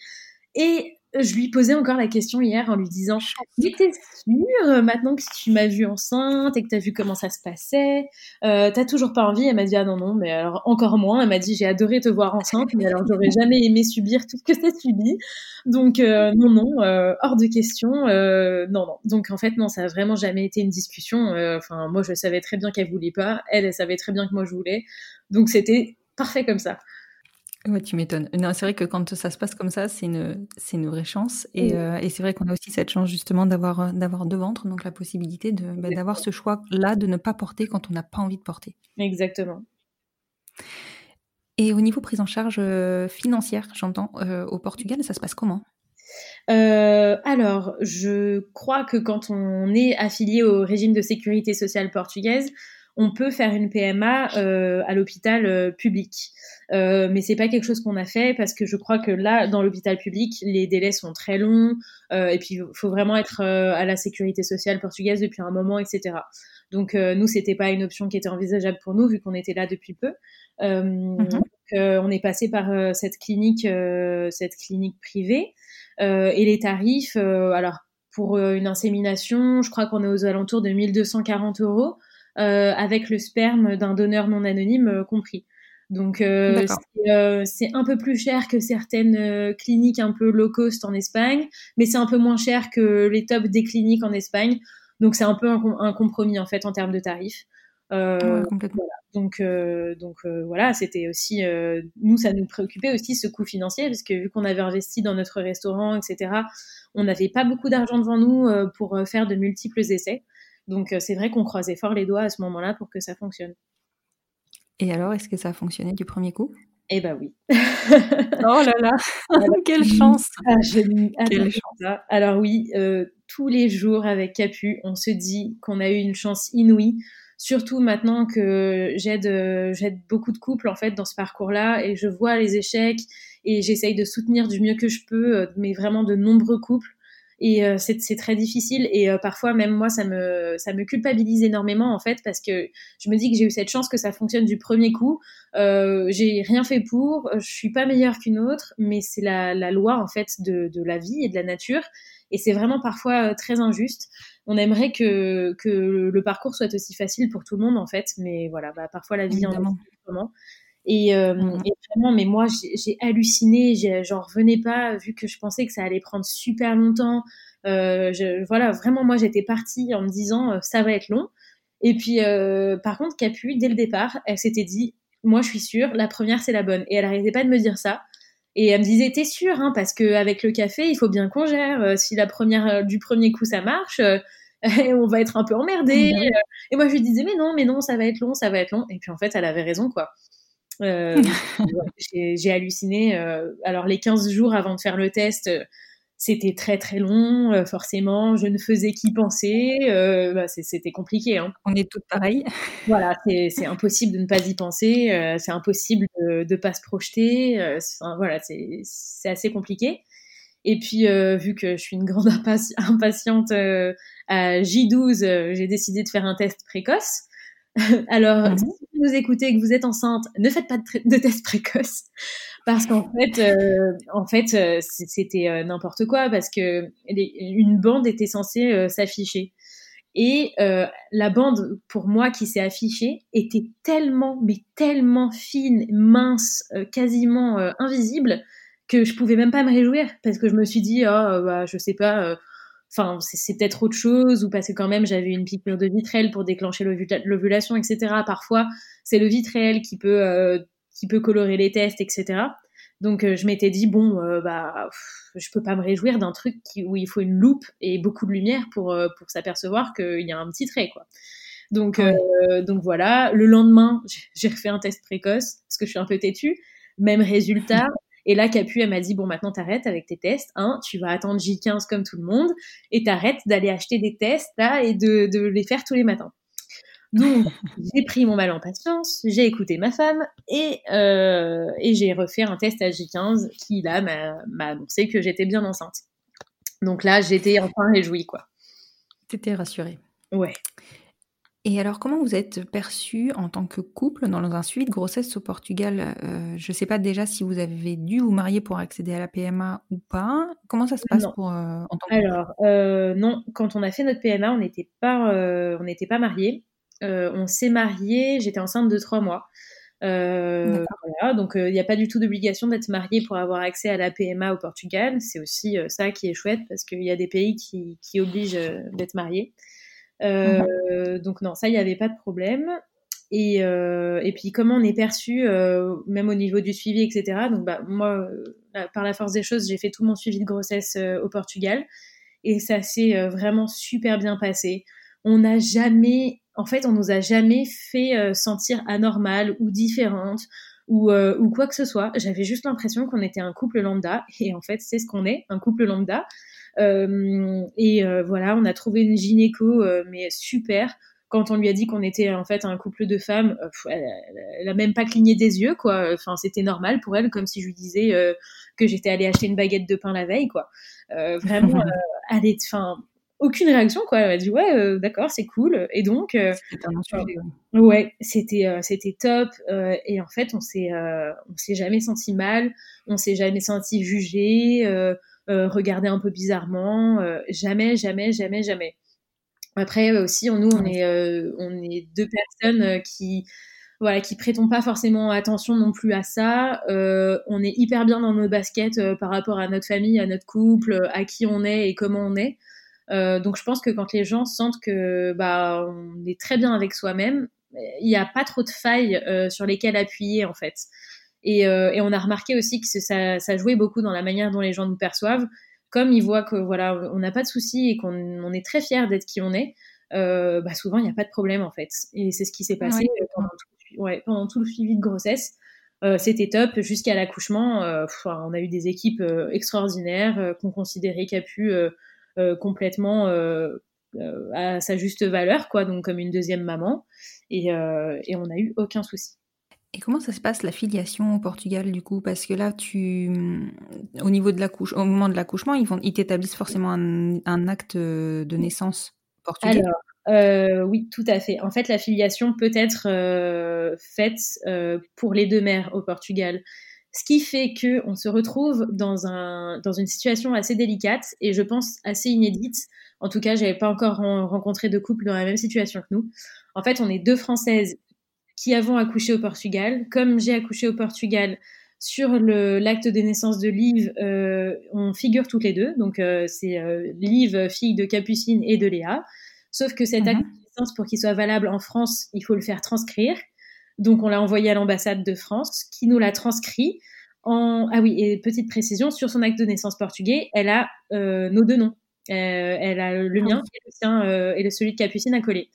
Et je lui posais encore la question hier en lui disant Mais t'es sûre euh, maintenant que tu m'as vue enceinte et que t'as vu comment ça se passait euh, T'as toujours pas envie? Elle m'a dit Ah non, non, mais alors encore moins. Elle m'a dit J'ai adoré te voir enceinte, mais alors j'aurais jamais aimé subir tout ce que t'as subi. Donc euh, non, non, euh, hors de question. euh, non, non. Donc en fait, non, ça a vraiment jamais été une discussion. Euh, Enfin, moi je savais très bien qu'elle voulait pas. Elle, elle savait très bien que moi je voulais. Donc c'était parfait comme ça. Ouais, tu m'étonnes. Non, c'est vrai que quand ça se passe comme ça, c'est une, c'est une vraie chance. Et, Oui. euh, et c'est vrai qu'on a aussi cette chance justement d'avoir, euh, d'avoir deux ventres, donc la possibilité de, bah, d'avoir ce choix-là de ne pas porter quand on n'a pas envie de porter. Exactement. Et au niveau prise en charge euh, financière, j'entends, euh, au Portugal, ça se passe comment? Euh, alors, je crois que quand on est affilié au régime de sécurité sociale portugaise, on peut faire une PMA euh, à l'hôpital euh, public. Euh, mais c'est pas quelque chose qu'on a fait parce que je crois que là, dans l'hôpital public, les délais sont très longs euh, et puis il faut vraiment être euh, à la sécurité sociale portugaise depuis un moment, etc. Donc euh, nous, c'était pas une option qui était envisageable pour nous vu qu'on était là depuis peu. Euh, donc, on est passé par cette clinique, cette clinique privée. Et les tarifs, alors pour une insémination, je crois qu'on est aux alentours de 1240 euros, avec le sperme d'un donneur non anonyme compris. Donc euh, c'est euh, c'est un peu plus cher que certaines euh, cliniques un peu low cost en Espagne, mais c'est un peu moins cher que les tops des cliniques en Espagne. Donc c'est un peu un, com- un compromis en fait en termes de tarifs. Ouais, complètement. donc, donc voilà, c'était aussi nous, ça nous préoccupait aussi ce coût financier parce que vu qu'on avait investi dans notre restaurant, etc., on n'avait pas beaucoup d'argent devant nous pour faire de multiples essais. Donc c'est vrai qu'on croisait fort les doigts à ce moment-là pour que ça fonctionne. Et alors, est-ce que ça a fonctionné du premier coup? Eh ben oui. Oh là là, quelle chance Ah, Quelle pas. Alors oui, euh, tous les jours avec Capu, on se dit qu'on a eu une chance inouïe. Surtout maintenant que j'aide euh, j'aide beaucoup de couples en fait dans ce parcours-là et je vois les échecs et j'essaye de soutenir du mieux que je peux, euh, mais vraiment de nombreux couples. Et euh, c'est très difficile et euh, parfois même moi ça me ça me culpabilise énormément en fait parce que je me dis que j'ai eu cette chance que ça fonctionne du premier coup. Euh, j'ai rien fait pour, je suis pas meilleure qu'une autre, mais c'est la, la loi en fait de, de la vie et de la nature et c'est vraiment parfois euh, très injuste. On aimerait que, que le parcours soit aussi facile pour tout le monde en fait, mais voilà, bah, parfois la vie en est Évidemment. Et, euh, Mhm. et vraiment, mais moi, j'ai halluciné, j'en revenais pas, vu que je pensais que ça allait prendre super longtemps. Euh, je, voilà, vraiment, moi, j'étais partie en me disant, euh, ça va être long. Et puis, par contre, Capu, dès le départ, elle s'était dit, moi, je suis sûre, la première, c'est la bonne. Et elle arrêtait pas de me dire ça. Et elle me disait, t'es sûre, hein, parce que avec le café, il faut bien qu'on gère. Si la première, du premier coup, ça marche, on va être un peu emmerdé. Mhm. Et moi, je lui disais, mais non, mais non, ça va être long, ça va être long. Et puis, en fait, elle avait raison, quoi. Euh, j'ai halluciné. euh, alors, les 15 jours avant de faire le test, euh, c'était très, très long. forcément, je ne faisais qu'y penser. euh, bah, c'était compliqué. Hein. On est toutes pareilles. Voilà, c'est impossible de ne pas y penser. euh, c'est impossible de ne pas se projeter. voilà, c'est assez compliqué. Et puis, euh, vu que je suis une grande impati- impatiente euh, à J12, euh, j'ai décidé de faire un test précoce. Alors, mhm. si vous nous écoutez et que vous êtes enceinte, ne faites pas de, de tests précoces parce qu'en fait, euh, en fait, euh, c'était euh, n'importe quoi parce que une bande était censée s'afficher et la bande pour moi qui s'est affichée était tellement, mais tellement fine, mince, quasiment invisible que je pouvais même pas me réjouir parce que je me suis dit, oh, bah, je sais pas enfin c'est peut-être autre chose ou parce que quand même j'avais une piqûre de vitrelle pour déclencher l'ovulation etc parfois c'est le vitrel qui peut qui peut colorer les tests, etc. Donc euh, je m'étais dit bon euh, bah je peux pas me réjouir d'un truc où il faut une loupe et beaucoup de lumière pour euh, pour s'apercevoir qu'il y a un petit trait quoi. Donc donc voilà, le lendemain j'ai refait un test précoce parce que je suis un peu têtue, même résultat. Et là, Capu, elle m'a dit, bon, maintenant, t'arrêtes avec tes tests. Hein, tu vas attendre J15 comme tout le monde et t'arrêtes d'aller acheter des tests là et de, de les faire tous les matins. Donc, j'ai pris mon mal en patience, j'ai écouté ma femme et, euh, et j'ai refait un test à J15 qui, là, m'a annoncé que j'étais bien enceinte. Donc là, j'étais enfin réjouie, quoi. T'étais rassurée. Ouais. Et alors, comment vous êtes perçue en tant que couple dans un suivi de grossesse au Portugal euh, Je ne sais pas déjà si vous avez dû vous marier pour accéder à la PMA ou pas. Comment ça se passe pour, euh, en tant que Alors, non, quand on a fait notre PMA, on n'était pas, on n'était pas mariés. Euh, on s'est mariés, j'étais enceinte de trois mois. Euh, donc il n'y a pas du tout d'obligation d'être marié pour avoir accès à la PMA au Portugal. C'est aussi euh, ça qui est chouette parce qu'il y a des pays qui, obligent d'être marié. Mhm. Donc non, ça il n'y avait pas de problème. Et, puis comment on est perçu, même au niveau du suivi, etc. Donc bah, moi, par la force des choses, j'ai fait tout mon suivi de grossesse au Portugal et ça s'est vraiment super bien passé. On n'a jamais en fait, on nous a jamais fait euh, sentir anormal ou différente ou, euh, ou quoi que ce soit. J'avais juste l'impression qu'on était un couple lambda et en fait, c'est ce qu'on est, un couple lambda. Euh, et voilà, on a trouvé une gynéco, mais super. Quand on lui a dit qu'on était en fait un couple de femmes, elle, elle, a même pas cligné des yeux, quoi. Enfin, c'était normal pour elle, comme si je lui disais que j'étais allée acheter une baguette de pain la veille, quoi. vraiment, elle est, enfin, aucune réaction quoi. Elle a dit ouais euh, d'accord c'est cool et donc euh, ouais c'était euh, c'était top et en fait on s'est on s'est jamais senti mal, on s'est jamais senti jugé, regardé un peu bizarrement, jamais jamais jamais jamais. Après aussi nous on est on est deux personnes qui voilà, qui prêtons pas forcément attention non plus à ça. on est hyper bien dans nos baskets par rapport à notre famille, à notre couple, à qui on est et comment on est. Euh, donc je pense que quand les gens sentent que bah on est très bien avec soi-même, il n'y a pas trop de failles euh, sur lesquelles appuyer en fait. Et, euh, et, on a remarqué aussi que ça, ça, jouait beaucoup dans la manière dont les gens nous perçoivent. Comme ils voient que voilà, on n'a pas de soucis et qu'on on est très fiers d'être qui on est, euh, bah souvent il n'y a pas de problème en fait. Et c'est ce qui s'est passé pendant, tout, ouais, pendant, tout, le suivi de grossesse. Euh, C'était top jusqu'à l'accouchement. on a eu des équipes extraordinaires qu'on considérait qu'a pu euh, complètement euh, euh, à sa juste valeur, quoi, donc comme une deuxième maman. Et, et on n'a eu aucun souci. Et comment ça se passe la filiation au Portugal du coup? Parce que là, tu, au niveau de l'accouchement, au moment de l'accouchement, ils, ils t'établissent forcément un, acte de naissance portugais? Alors, oui, tout à fait. En fait, la filiation peut être faite pour les deux mères au Portugal. Ce qui fait que on se retrouve dans, un, dans une situation assez délicate et je pense assez inédite. En tout cas, j'avais pas encore rencontré de couple dans la même situation que nous. En fait, on est deux Françaises qui avons accouché au Portugal. Comme j'ai accouché au Portugal, sur l'acte de naissance de Liv, euh, on figure toutes les deux. Donc, euh, c'est euh, Liv, fille de Capucine et de Léa. Sauf que cet mhm. acte de naissance, pour qu'il soit valable en France, il faut le faire transcrire. Donc on l'a envoyé à l'ambassade de France, qui nous l'a transcrit. En... Ah oui, et petite précision, sur son acte de naissance portugais, elle a euh, nos deux noms. Elle a le mien et le sien et celui de Capucine à coller.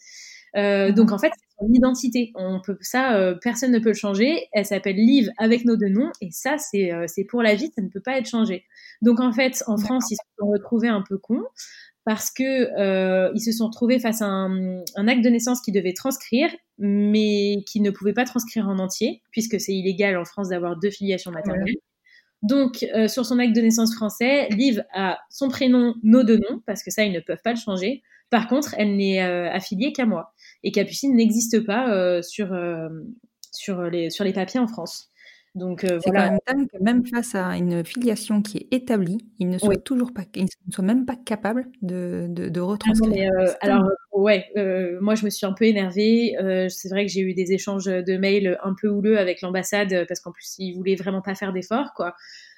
Euh, donc en fait, c'est son identité. On peut ça, euh, personne ne peut le changer. Elle s'appelle Liv avec nos deux noms et ça, c'est c'est pour la vie, ça ne peut pas être changé. Donc en fait, en France, ils se sont retrouvés un peu cons parce que euh, ils se sont retrouvés face à un, un, acte de naissance qui devait transcrire, mais qui ne pouvait pas transcrire en entier, puisque c'est illégal en France d'avoir deux filiations maternelles. Donc, euh, sur son acte de naissance français, Liv a son prénom, nos deux noms, parce que ça, ils ne peuvent pas le changer. Par contre, elle n'est affiliée qu'à moi. Et Capucine n'existe pas sur, sur, les, sur les papiers en France. Donc euh, quand même que même face à une filiation qui est établie, ils ne soient toujours pas, ils ne soient même pas capables de, de, de ah retranscrire. Euh, alors ouais, euh, moi je me suis un peu énervée. c'est vrai que j'ai eu des échanges de mails un peu houleux avec l'ambassade parce qu'en plus ils voulaient vraiment pas faire d'efforts quoi.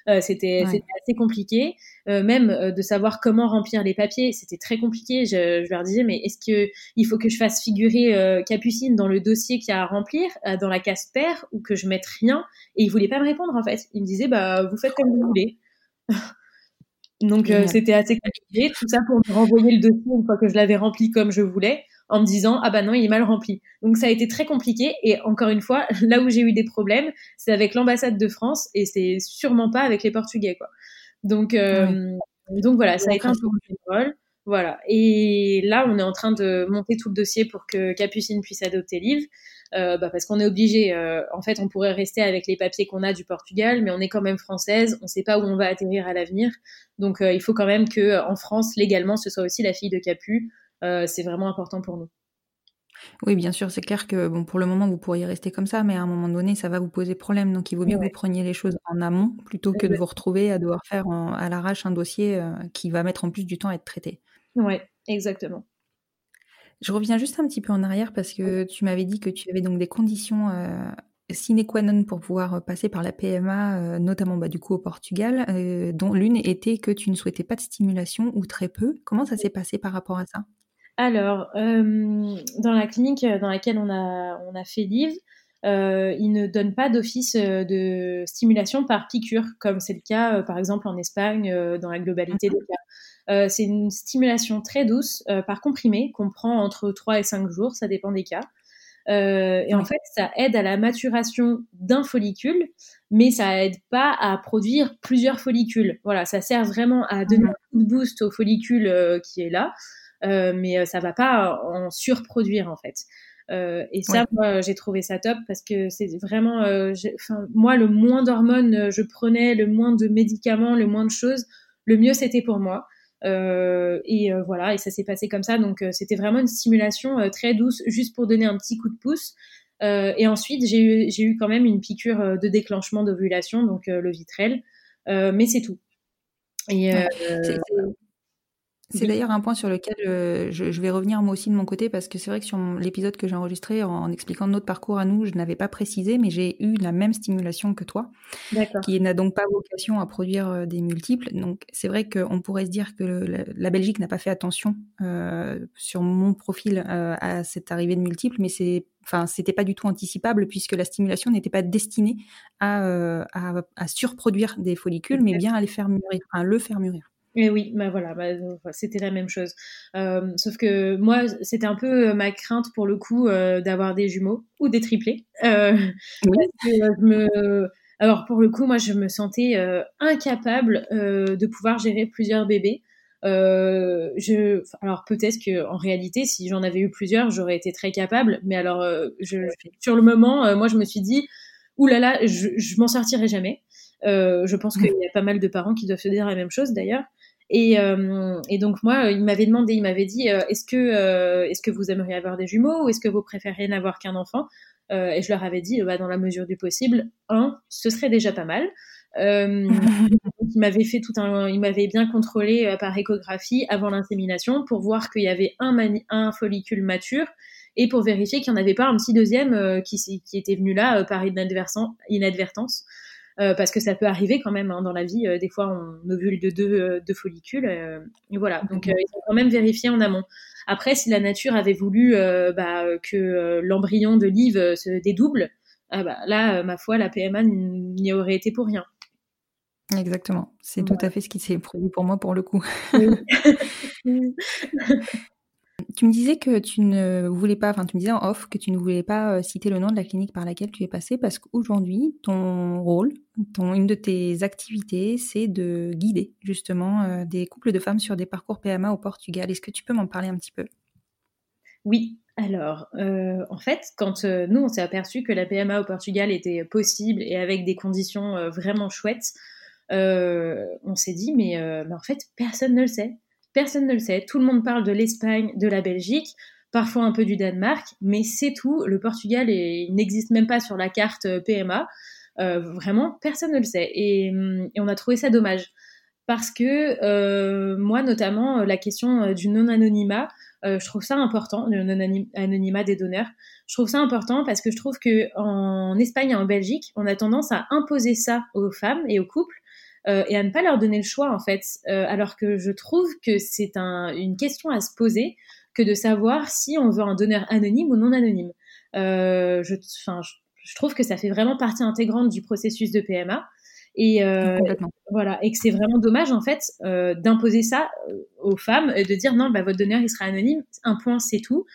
Euh, c'était assez compliqué. Euh, même euh, de savoir comment remplir les papiers, c'était très compliqué. Je, je, leur disais, mais est-ce que il faut que je fasse figurer Capucine dans le dossier qu'il y a à remplir, dans la case paire, ou que je mette rien? Et ils voulaient pas me répondre en fait. Ils me disaient, bah vous faites comme vous voulez. Donc c'était assez compliqué, tout ça pour me renvoyer le dossier une fois que je l'avais rempli comme je voulais en me disant ah bah non il est mal rempli. Donc ça a été très compliqué et encore une fois là où j'ai eu des problèmes c'est avec l'ambassade de France et c'est sûrement pas avec les Portugais quoi. Donc euh, donc voilà ça a été un peu voilà et là on est en train de monter tout le dossier pour que Capucine puisse adopter Liv. Euh, bah parce qu'on est obligé. Euh, en fait, on pourrait rester avec les papiers qu'on a du Portugal, mais on est quand même française. On ne sait pas où on va atterrir à l'avenir, donc il faut quand même que en France légalement, ce soit aussi la fille de Capu. Euh, c'est vraiment important pour nous. Oui, bien sûr, c'est clair que bon, pour le moment, vous pourriez rester comme ça, mais à un moment donné, ça va vous poser problème. Donc, il vaut mieux que vous preniez les choses en amont plutôt que de vous retrouver à devoir faire à l'arrache un dossier euh, qui va mettre en plus du temps à être traité. Oui, exactement. Je reviens juste un petit peu en arrière parce que tu m'avais dit que tu avais donc des conditions euh, sine qua non pour pouvoir passer par la PMA, notamment bah, du coup au Portugal, dont l'une était que tu ne souhaitais pas de stimulation ou très peu. Comment ça s'est passé par rapport à ça? Alors, euh, dans la clinique dans laquelle on a, on a fait Liv, euh, ils ne donnent pas d'office euh, de stimulation par piqûre, comme c'est le cas euh, par exemple en Espagne dans la globalité des cas. c'est une stimulation très douce par comprimé qu'on prend entre 3 et 5 jours, ça dépend des cas. et en fait, ça aide à la maturation d'un follicule, mais ça aide pas à produire plusieurs follicules. Voilà, ça sert vraiment à donner un coup de boost au follicule qui est là, mais euh, ça va pas en surproduire en fait. Euh, et ça, moi, j'ai trouvé ça top parce que c'est vraiment, euh, moi, le moins d'hormones je prenais, le moins de médicaments, le moins de choses, le mieux c'était pour moi. Euh, et voilà, et ça s'est passé comme ça. Donc c'était vraiment une stimulation très douce, juste pour donner un petit coup de pouce. et ensuite, j'ai eu, j'ai eu quand même une piqûre de déclenchement d'ovulation, donc le vitrel, mais c'est tout. Et c'est d'ailleurs un point sur lequel euh, je, vais revenir moi aussi de mon côté parce que c'est vrai que sur l'épisode que j'ai enregistré en, expliquant notre parcours à nous, je n'avais pas précisé, mais j'ai eu la même stimulation que toi, qui n'a donc pas vocation à produire euh, des multiples. Donc c'est vrai qu'on pourrait se dire que la, Belgique n'a pas fait attention euh, sur mon profil à cette arrivée de multiples, mais c'est enfin c'était pas du tout anticipable puisque la stimulation n'était pas destinée à, à, surproduire des follicules, mais bien à les faire mûrir, à le faire mûrir. Et oui, bah voilà, bah, c'était la même chose. Euh, sauf que moi, c'était un peu euh, ma crainte pour le coup euh, d'avoir des jumeaux ou des triplés. Euh, me... Alors pour le coup, moi, je me sentais euh, incapable de pouvoir gérer plusieurs bébés. je... Alors peut-être que en réalité, si j'en avais eu plusieurs, j'aurais été très capable. Mais alors, je... sur le moment, moi, je me suis dit, oulala, là là, je, je m'en sortirai jamais. je pense qu'il y a pas mal de parents qui doivent se dire la même chose d'ailleurs. Et, euh, et, donc moi, il m'avait demandé, il m'avait dit, euh, est-ce que euh, est-ce que vous aimeriez avoir des jumeaux ou est-ce que vous préférez n'avoir qu'un enfant? Et je leur avais dit, bah, dans la mesure du possible, un, ce serait déjà pas mal. il m'avait fait tout un, il m'avait bien contrôlé par échographie avant l'insémination pour voir qu'il y avait un, un follicule mature et pour vérifier qu'il n'y en avait pas un petit deuxième qui, qui était venu là par inadvertance. Euh, parce que ça peut arriver quand même hein, dans la vie. Euh, des fois, on ovule de deux, euh, deux follicules. et voilà. Donc, ils ont quand même vérifié en amont. Après, si la nature avait voulu bah, que l'embryon de Liv se dédouble, ah bah, là, ma foi, la PMA n'y aurait été pour rien. Exactement. C'est tout à fait ce qui s'est produit pour moi pour le coup. Tu me disais que tu ne voulais pas, enfin tu me disais en off que tu ne voulais pas euh, citer le nom de la clinique par laquelle tu es passé parce qu'aujourd'hui, ton rôle, une de tes activités, c'est de guider justement euh, des couples de femmes sur des parcours PMA au Portugal. Est-ce que tu peux m'en parler un petit peu? Oui, alors, euh, en fait, quand nous, on s'est aperçu que la PMA au Portugal était possible et avec des conditions vraiment chouettes, on s'est dit, mais, mais, en fait, personne ne le sait Personne ne le sait. Tout le monde parle de l'Espagne, de la Belgique, parfois un peu du Danemark, mais c'est tout. Le Portugal n'existe même pas sur la carte euh, PMA. Euh, vraiment, personne ne le sait. Et, on a trouvé ça dommage. Parce que euh, moi, notamment, la question du non-anonymat, je trouve ça important, le non-anonymat des donneurs. Je trouve ça important parce que je trouve que Espagne et en Belgique, on a tendance à imposer ça aux femmes et aux couples et à ne pas leur donner le choix en fait. alors que je trouve que c'est un, une question à se poser que de savoir si on veut un donneur anonyme ou non anonyme. Euh, je, je, trouve que ça fait vraiment partie intégrante du processus de PMA. Et euh, voilà, et que c'est vraiment dommage en fait euh, d'imposer ça euh, aux femmes, et de dire non, bah, votre donneur il sera anonyme, un point c'est tout.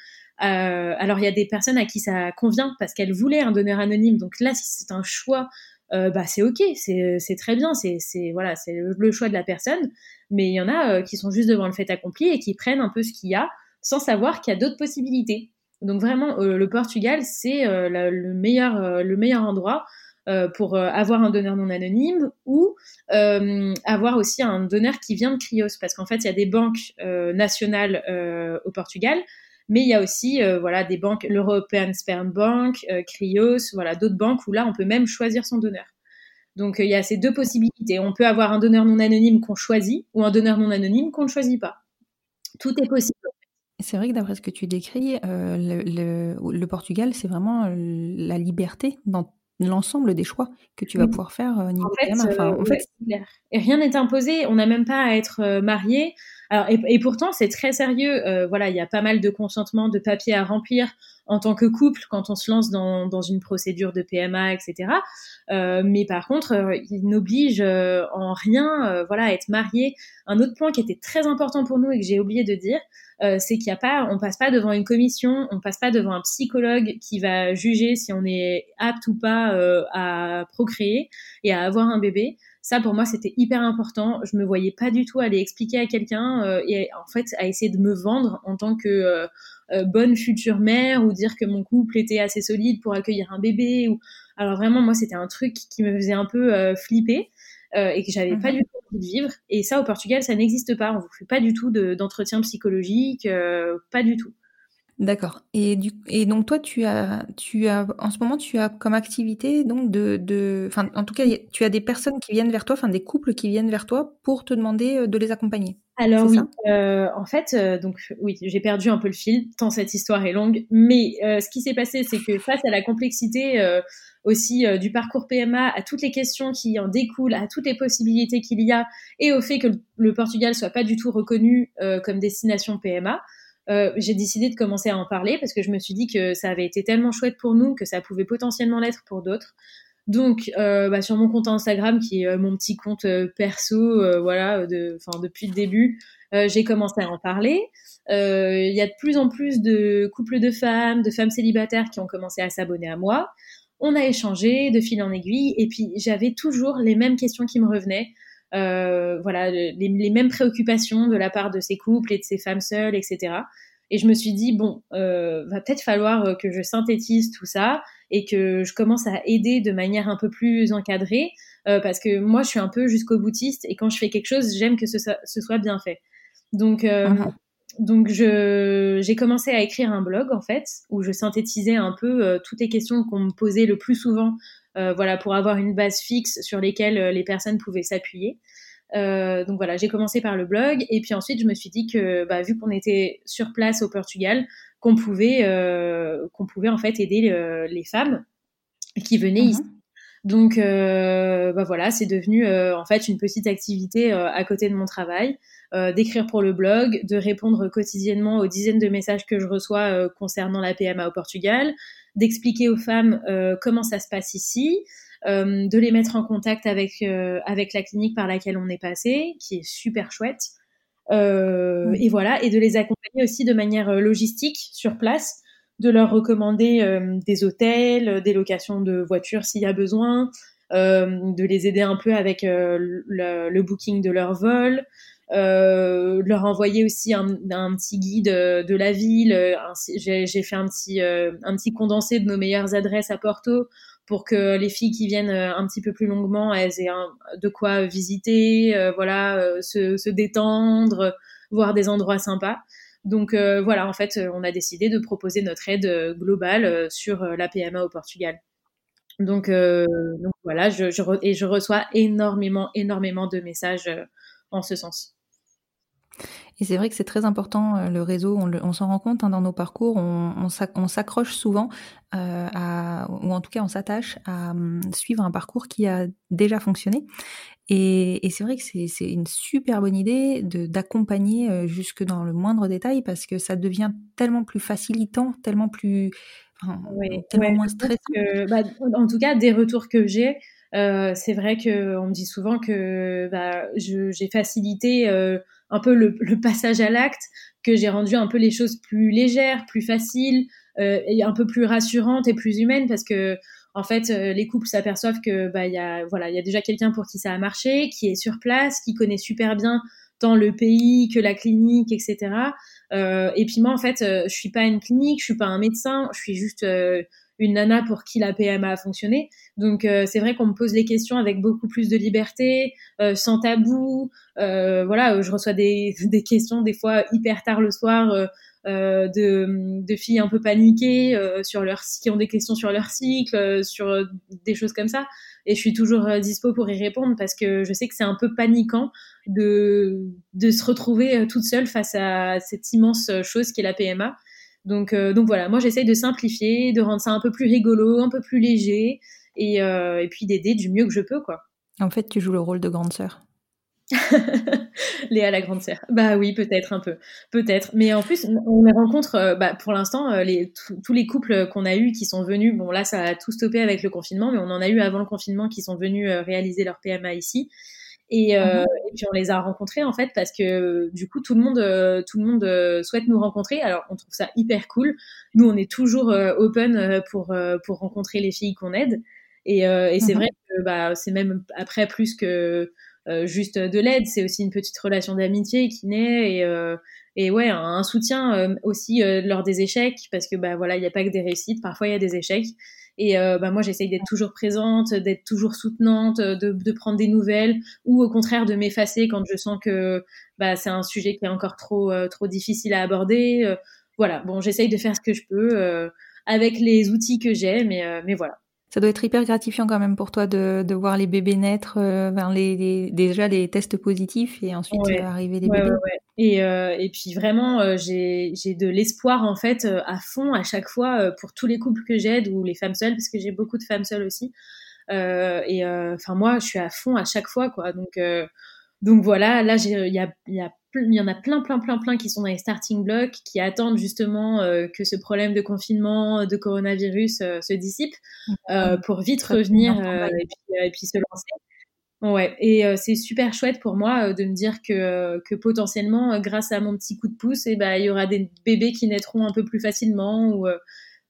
Euh, alors il y a des personnes à qui ça convient parce qu'elles voulaient un donneur anonyme, donc là si c'est un choix, euh, bah c'est ok, c'est très bien, c'est voilà, c'est le, choix de la personne. Mais il y en a qui sont juste devant le fait accompli et qui prennent un peu ce qu'il y a sans savoir qu'il y a d'autres possibilités. Donc vraiment, euh, le Portugal, c'est euh, le, meilleur, euh, le meilleur endroit pour avoir un donneur non anonyme ou avoir aussi un donneur qui vient de Crios, parce qu'en fait, il y a des banques nationales au Portugal, mais il y a aussi voilà des banques, l'European Sperm Bank, Crios, voilà d'autres banques où là, on peut même choisir son donneur. Donc il y a ces deux possibilités. On peut avoir un donneur non anonyme qu'on choisit ou un donneur non anonyme qu'on ne choisit pas. Tout est possible. C'est vrai que d'après ce que tu décris, euh, le, Portugal, c'est vraiment euh, la liberté dans l'ensemble des choix que tu vas pouvoir faire euh, niveau en fait, Et rien n'est imposé, on n'a même pas à être marié. Alors, et, pourtant, c'est très sérieux. voilà, il y a pas mal de consentement, de papiers à remplir en tant que couple quand on se lance dans, dans une procédure de PMA, etc. mais par contre, il n'oblige en rien, voilà, à être marié. Un autre point qui était très important pour nous et que j'ai oublié de dire, euh, c'est qu'il y a pas, on passe pas devant une commission, on passe pas devant un psychologue qui va juger si on est apte ou pas euh, à procréer et à avoir un bébé. Ça, pour moi, c'était hyper important. Je me voyais pas du tout aller expliquer à quelqu'un euh, et en fait à essayer de me vendre en tant que bonne future mère ou dire que mon couple était assez solide pour accueillir un bébé. Ou alors vraiment, moi, c'était un truc qui me faisait un peu flipper. Euh, et que j'avais pas mhm. du tout envie de vivre. Et ça, au Portugal, ça n'existe pas. On vous fait pas du tout d'entretien psychologique, euh, pas du tout. D'accord. Et, du, et donc toi, tu as, tu as, en ce moment, tu as comme activité donc de, de, enfin, en tout cas, tu as des personnes qui viennent vers toi, enfin des couples qui viennent vers toi pour te demander euh, de les accompagner. Alors oui, euh, en fait, donc oui, j'ai perdu un peu le fil tant cette histoire est longue. Mais ce qui s'est passé, c'est que face à la complexité aussi euh, du parcours PMA, à toutes les questions qui en découlent, à toutes les possibilités qu'il y a, et au fait que le, Portugal soit pas du tout reconnu euh, comme destination PMA. Euh, j'ai décidé de commencer à en parler parce que je me suis dit que ça avait été tellement chouette pour nous que ça pouvait potentiellement l'être pour d'autres. Donc, bah, sur mon compte Instagram, qui est mon petit compte perso, voilà, de, depuis le début, j'ai commencé à en parler. Il y a de plus en plus de couples de femmes, de femmes célibataires qui ont commencé à s'abonner à moi. On a échangé de fil en aiguille et puis j'avais toujours les mêmes questions qui me revenaient. Euh, voilà, les, mêmes préoccupations de la part de ces couples et de ces femmes seules, etc. Et je me suis dit, bon, euh, va peut-être falloir euh, que je synthétise tout ça et que je commence à aider de manière un peu plus encadrée, parce que moi, je suis un peu jusqu'au boutiste et quand je fais quelque chose, j'aime que ce, soit bien fait. Donc, uh-huh donc j'ai commencé à écrire un blog en fait où je synthétisais un peu euh, toutes les questions qu'on me posait le plus souvent, euh, voilà pour avoir une base fixe sur lesquelles euh, les personnes pouvaient s'appuyer. donc voilà, j'ai commencé par le blog et puis ensuite je me suis dit que bah, vu qu'on était sur place au Portugal, qu'on pouvait qu'on pouvait en fait aider les femmes qui venaient mhm. ici. Donc bah voilà, c'est devenu en fait une petite activité à côté de mon travail. Euh, d'écrire pour le blog, de répondre quotidiennement aux dizaines de messages que je reçois euh, concernant la PMA au Portugal, d'expliquer aux femmes euh, comment ça se passe ici, de les mettre en contact avec, avec la clinique par laquelle on est passé, qui est super chouette. Et voilà, et de les accompagner aussi de manière logistique sur place, de leur recommander des hôtels, des locations de voitures s'il y a besoin, de les aider un peu avec le, le, booking de leur vol, euh, leur envoyer aussi un, petit guide euh, de la ville. Euh, j'ai fait un petit, euh, un petit condensé de nos meilleures adresses à Porto pour que les filles qui viennent un petit peu plus longuement, elles aient de quoi visiter, voilà, se, détendre, voir des endroits sympas. Donc voilà, en fait, on a décidé de proposer notre aide globale sur la PMA au Portugal. Donc, voilà, et je reçois énormément, énormément de messages en ce sens. Et c'est vrai que c'est très important, euh, le réseau, on, s'en rend compte hein, dans nos parcours, on, on s'accroche souvent, euh, à, ou en tout cas on s'attache à hum, suivre un parcours qui a déjà fonctionné. Et, et c'est vrai que c'est une super bonne idée d'accompagner euh, jusque dans le moindre détail parce que ça devient tellement plus facilitant, tellement plus... Enfin, tellement moins stressant. bah, en tout cas, des retours que j'ai, euh, c'est vrai qu'on me dit souvent que bah, j'ai facilité euh, un peu le, passage à l'acte, que j'ai rendu un peu les choses plus légères, plus faciles, euh, et un peu plus rassurantes et plus humaines, parce que en fait, les couples s'aperçoivent que bah il y a voilà, il y a déjà quelqu'un pour qui ça a marché, qui est sur place, qui connaît super bien tant le pays que la clinique, etc. et puis moi, en fait, je suis pas une clinique, je suis pas un médecin, je suis juste une nana pour qui la PMA a fonctionné. Donc euh, c'est vrai qu'on me pose les questions avec beaucoup plus de liberté, euh, sans tabou. Euh, voilà, je reçois des, des, questions des fois hyper tard le soir de, de, filles un peu paniquées sur leur qui ont des questions sur leur cycle, sur des choses comme ça. Et je suis toujours dispo pour y répondre parce que je sais que c'est un peu paniquant de, de se retrouver toute seule face à cette immense chose qui est la PMA. Donc, euh, donc voilà, moi j'essaye de simplifier, de rendre ça un peu plus rigolo, un peu plus léger, et, euh, et puis d'aider du mieux que je peux, quoi. En fait, tu joues le rôle de grande sœur. Léa la grande sœur. Bah oui, peut-être un peu, peut-être. Mais en plus, on rencontre, euh, bah, pour l'instant, les, tous les couples qu'on a eus qui sont venus, bon là, ça a tout stoppé avec le confinement, mais on en a eu avant le confinement qui sont venus réaliser leur PMA ici. Et, euh, mhm. et, puis on les a rencontrés en fait parce que du coup tout le monde euh, tout le monde euh, souhaite nous rencontrer. Alors on trouve ça hyper cool. Nous on est toujours open pour pour rencontrer les filles qu'on aide. Et, et c'est mhm. vrai que bah c'est même après plus que juste de l'aide, c'est aussi une petite relation d'amitié qui naît et et ouais un, soutien aussi lors des échecs parce que bah voilà il n'y a pas que des réussites, parfois il y a des échecs. Et euh, bah, moi, j'essaye d'être toujours présente, d'être toujours soutenante, de, de, prendre des nouvelles, ou au contraire de m'effacer quand je sens que bah, c'est un sujet qui est encore trop, euh, trop difficile à aborder. Euh, voilà, bon, j'essaye de faire ce que je peux avec les outils que j'ai, mais, mais voilà. Ça doit être hyper gratifiant quand même pour toi de, de voir les bébés naître, euh, les, déjà les tests positifs et ensuite arriver les bébés. et, euh, et puis vraiment, euh, j'ai de l'espoir en fait à fond à chaque fois pour tous les couples que j'aide ou les femmes seules, parce que j'ai beaucoup de femmes seules aussi. et enfin moi, je suis à fond à chaque fois quoi. Donc donc voilà, là il y a, y a il y en a plein, plein, plein, plein qui sont dans les starting blocks, qui attendent justement euh, que ce problème de confinement, de coronavirus euh, se dissipe euh, pour vite revenir et puis, se lancer. Ouais, et c'est super chouette pour moi de me dire que, que potentiellement, grâce à mon petit coup de pouce, eh ben, il y aura des bébés qui naîtront un peu plus facilement. Ou,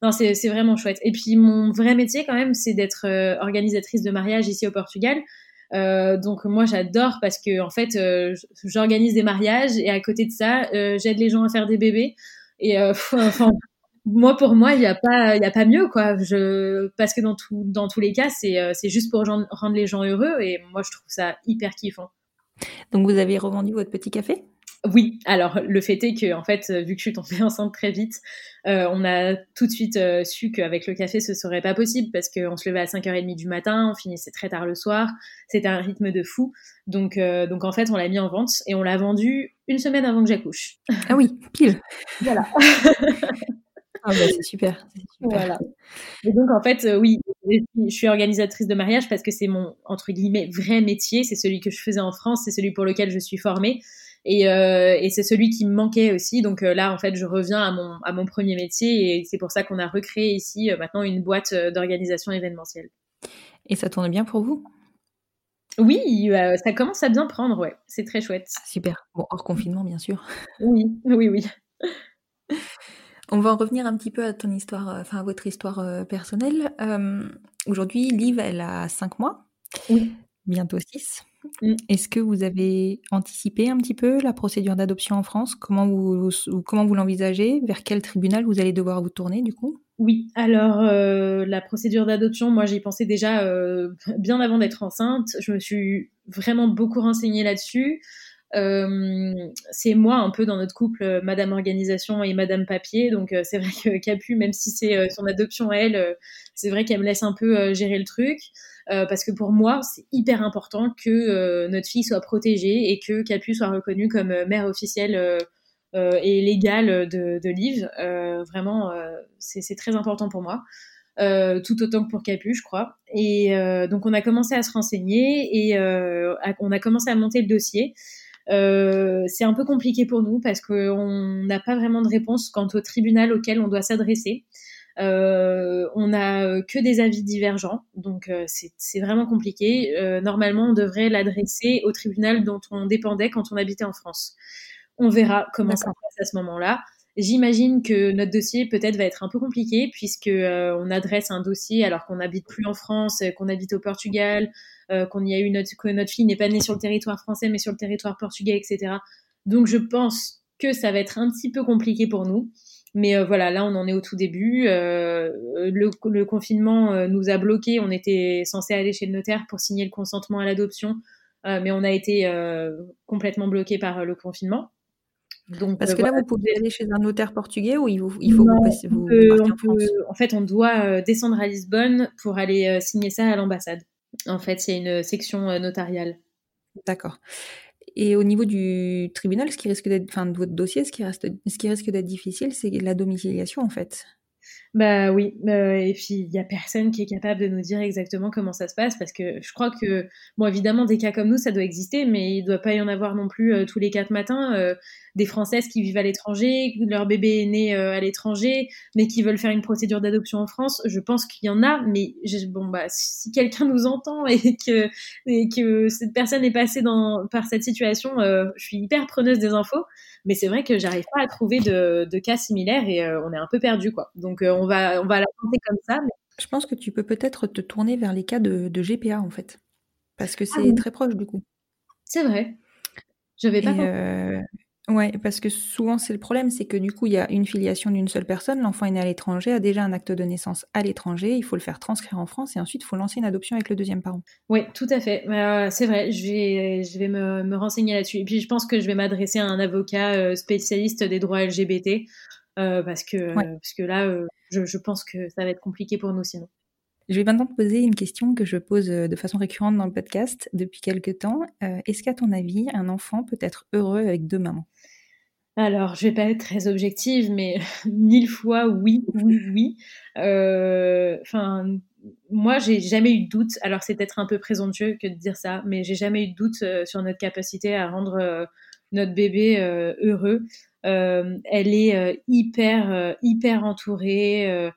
non, c'est vraiment chouette. Et puis mon vrai métier quand même, c'est d'être organisatrice de mariage ici au Portugal. Euh, donc moi j'adore parce que en fait euh, j'organise des mariages et à côté de ça euh, j'aide les gens à faire des bébés. Et enfin moi pour moi il n'y a pas il a pas mieux quoi. Je parce que dans tout dans tous les cas c'est c'est juste pour rendre les gens heureux et moi je trouve ça hyper kiffant. Donc vous avez revendu votre petit café? Oui, alors le fait est que en fait, vu que je suis tombée enceinte très vite, euh, on a tout de suite euh, su qu'avec le café, ce serait pas possible parce qu'on se levait à 5h30 du matin, on finissait très tard le soir, c'était un rythme de fou. Donc, euh, donc en fait, on l'a mis en vente et on l'a vendu une semaine avant que j'accouche. Ah oui, pile. voilà. ah bah, c'est super, Voilà. Et donc en fait, oui, je suis organisatrice de mariage parce que c'est mon entre guillemets vrai métier, c'est celui que je faisais en France, c'est celui pour lequel je suis formée. Et, euh, et c'est celui qui me manquait aussi. Donc euh, là, en fait, je reviens à mon, à mon premier métier et c'est pour ça qu'on a recréé ici euh, maintenant une boîte d'organisation événementielle. Et ça tourne bien pour vous? Oui, ça commence à bien prendre, ouais. C'est très chouette. Super. Bon, hors confinement, bien sûr. Oui, oui, oui. On va en revenir un petit peu à ton histoire, enfin à votre histoire personnelle. Aujourd'hui, Liv, elle a 5 mois. Oui. Bientôt 6. Mm. Est-ce que vous avez anticipé un petit peu la procédure d'adoption en France? Comment vous, comment vous l'envisagez? Vers quel tribunal vous allez devoir vous tourner du coup? Oui, alors euh, la procédure d'adoption, moi j'y pensais déjà euh, bien avant d'être enceinte. Je me suis vraiment beaucoup renseignée là-dessus. C'est moi un peu dans notre couple, Madame Organisation et Madame Papier. Donc c'est vrai que Capu, même si c'est son adoption à elle, c'est vrai qu'elle me laisse un peu gérer le truc. parce que pour moi, c'est hyper important que notre fille soit protégée et que Capu soit reconnue comme mère officielle et légale de, de Liv. vraiment, c'est très important pour moi. Euh, tout autant que pour Capu, je crois. Et euh, donc on a commencé à se renseigner et euh, on a commencé à monter le dossier. C'est un peu compliqué pour nous parce qu'on n'a pas vraiment de réponse quant au tribunal auquel on doit s'adresser. on n'a que des avis divergents, donc c'est vraiment compliqué. normalement, on devrait l'adresser au tribunal dont on dépendait quand on habitait en France. On verra comment ça se passe à ce moment-là. J'imagine que notre dossier peut-être va être un peu compliqué puisque euh, on adresse un dossier alors qu'on n'habite plus en France, euh, qu'on habite au Portugal, euh, qu'on y a eu notre que notre fille n'est pas née sur le territoire français mais sur le territoire portugais, etc. Donc je pense que ça va être un petit peu compliqué pour nous. Mais voilà, là on en est au tout début. Le, le, confinement nous a bloqués. On était censé aller chez le notaire pour signer le consentement à l'adoption, mais on a été complètement bloqué par le confinement. Donc, Parce euh, que là, vous pouvez aller chez un notaire portugais ou il, faut que vous passiez vous en, fait, on doit euh, descendre à Lisbonne pour aller euh, signer ça à l'ambassade. En fait, il y a une section notariale. D'accord. Et au niveau du tribunal, ce qui risque d'être, enfin, de votre dossier, ce qui, reste, ce qui risque d'être difficile, c'est la domiciliation, en fait. Bah oui, euh, et puis il y a personne qui est capable de nous dire exactement comment ça se passe parce que je crois que bon évidemment des cas comme nous ça doit exister mais il doit pas y en avoir non plus euh, tous les quatre matins euh, des françaises qui vivent à l'étranger, leur bébé est né à l'étranger mais qui veulent faire une procédure d'adoption en France, je pense qu'il y en a mais bon bah si, quelqu'un nous entend et que et que cette personne est passée dans par cette situation, je suis hyper preneuse des infos mais c'est vrai que j'arrive pas à trouver de, de cas similaires et on est un peu perdu quoi. Donc on on va, on va la tenter comme ça. Je pense que tu peux peut-être te tourner vers les cas de, GPA en fait, parce que ah c'est très proche du coup. C'est vrai. Je vais pas. Ouais, parce que souvent c'est le problème, c'est que du coup il y a une filiation d'une seule personne, l'enfant est né à l'étranger, a déjà un acte de naissance à l'étranger, il faut le faire transcrire en France et ensuite il faut lancer une adoption avec le deuxième parent. Oui, tout à fait. Euh, c'est vrai, je vais, je vais me, me renseigner là-dessus. Et puis je pense que je vais m'adresser à un avocat euh, spécialiste des droits LGBT euh, parce que parce que là, euh, je, je, pense que ça va être compliqué pour nous sinon. Je vais maintenant te poser une question que je pose de façon récurrente dans le podcast depuis quelques temps. Est-ce qu'à ton avis, un enfant peut être heureux avec deux mamans? Alors, je vais pas être très objective, mais mille fois oui, oui, oui. Enfin, euh, moi, j'ai jamais eu de doute. Alors, c'est peut-être un peu présomptueux que de dire ça, mais j'ai jamais eu de doute sur notre capacité à rendre notre bébé heureux. Euh, elle est euh, hyper, euh, hyper entourée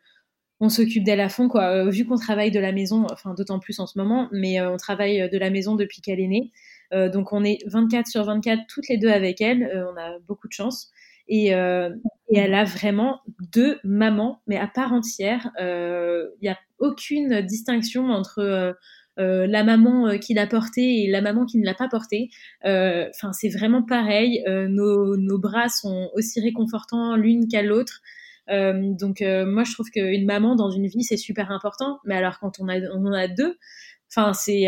on s'occupe d'elle à fond, quoi. vu qu'on travaille de la maison, enfin d'autant plus en ce moment, mais on travaille de la maison depuis qu'elle est née. Donc on est 24 sur 24 toutes les deux avec elle. on a beaucoup de chance. Et, et, elle a vraiment deux mamans, mais à part entière. Il n'y a aucune distinction entre euh, la maman euh, qui l'a porté et la maman qui ne l'a pas porté. Euh, enfin, c'est vraiment pareil. Nos, bras sont aussi réconfortants l'une qu'à l'autre. donc moi, je trouve qu'une maman dans une vie, c'est super important. Mais alors quand on, on en a deux, enfin c'est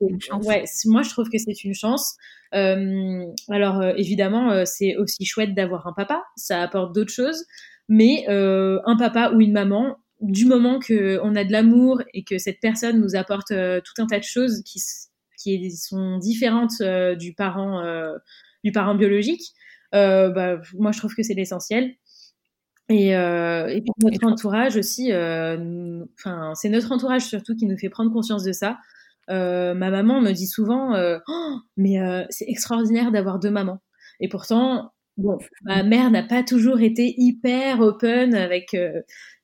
ouais, moi je trouve que c'est une chance. alors évidemment, c'est aussi chouette d'avoir un papa, ça apporte d'autres choses. Mais un papa ou une maman, du moment qu'on a de l'amour et que cette personne nous apporte euh, tout un tas de choses qui, qui sont différentes euh, du parent euh, du parent biologique, bah, moi je trouve que c'est l'essentiel. Et, et puis notre entourage aussi, enfin c'est notre entourage surtout qui nous fait prendre conscience de ça. ma maman me dit souvent, oh, mais c'est extraordinaire d'avoir deux mamans. Et pourtant, bon, ma mère n'a pas toujours été hyper open avec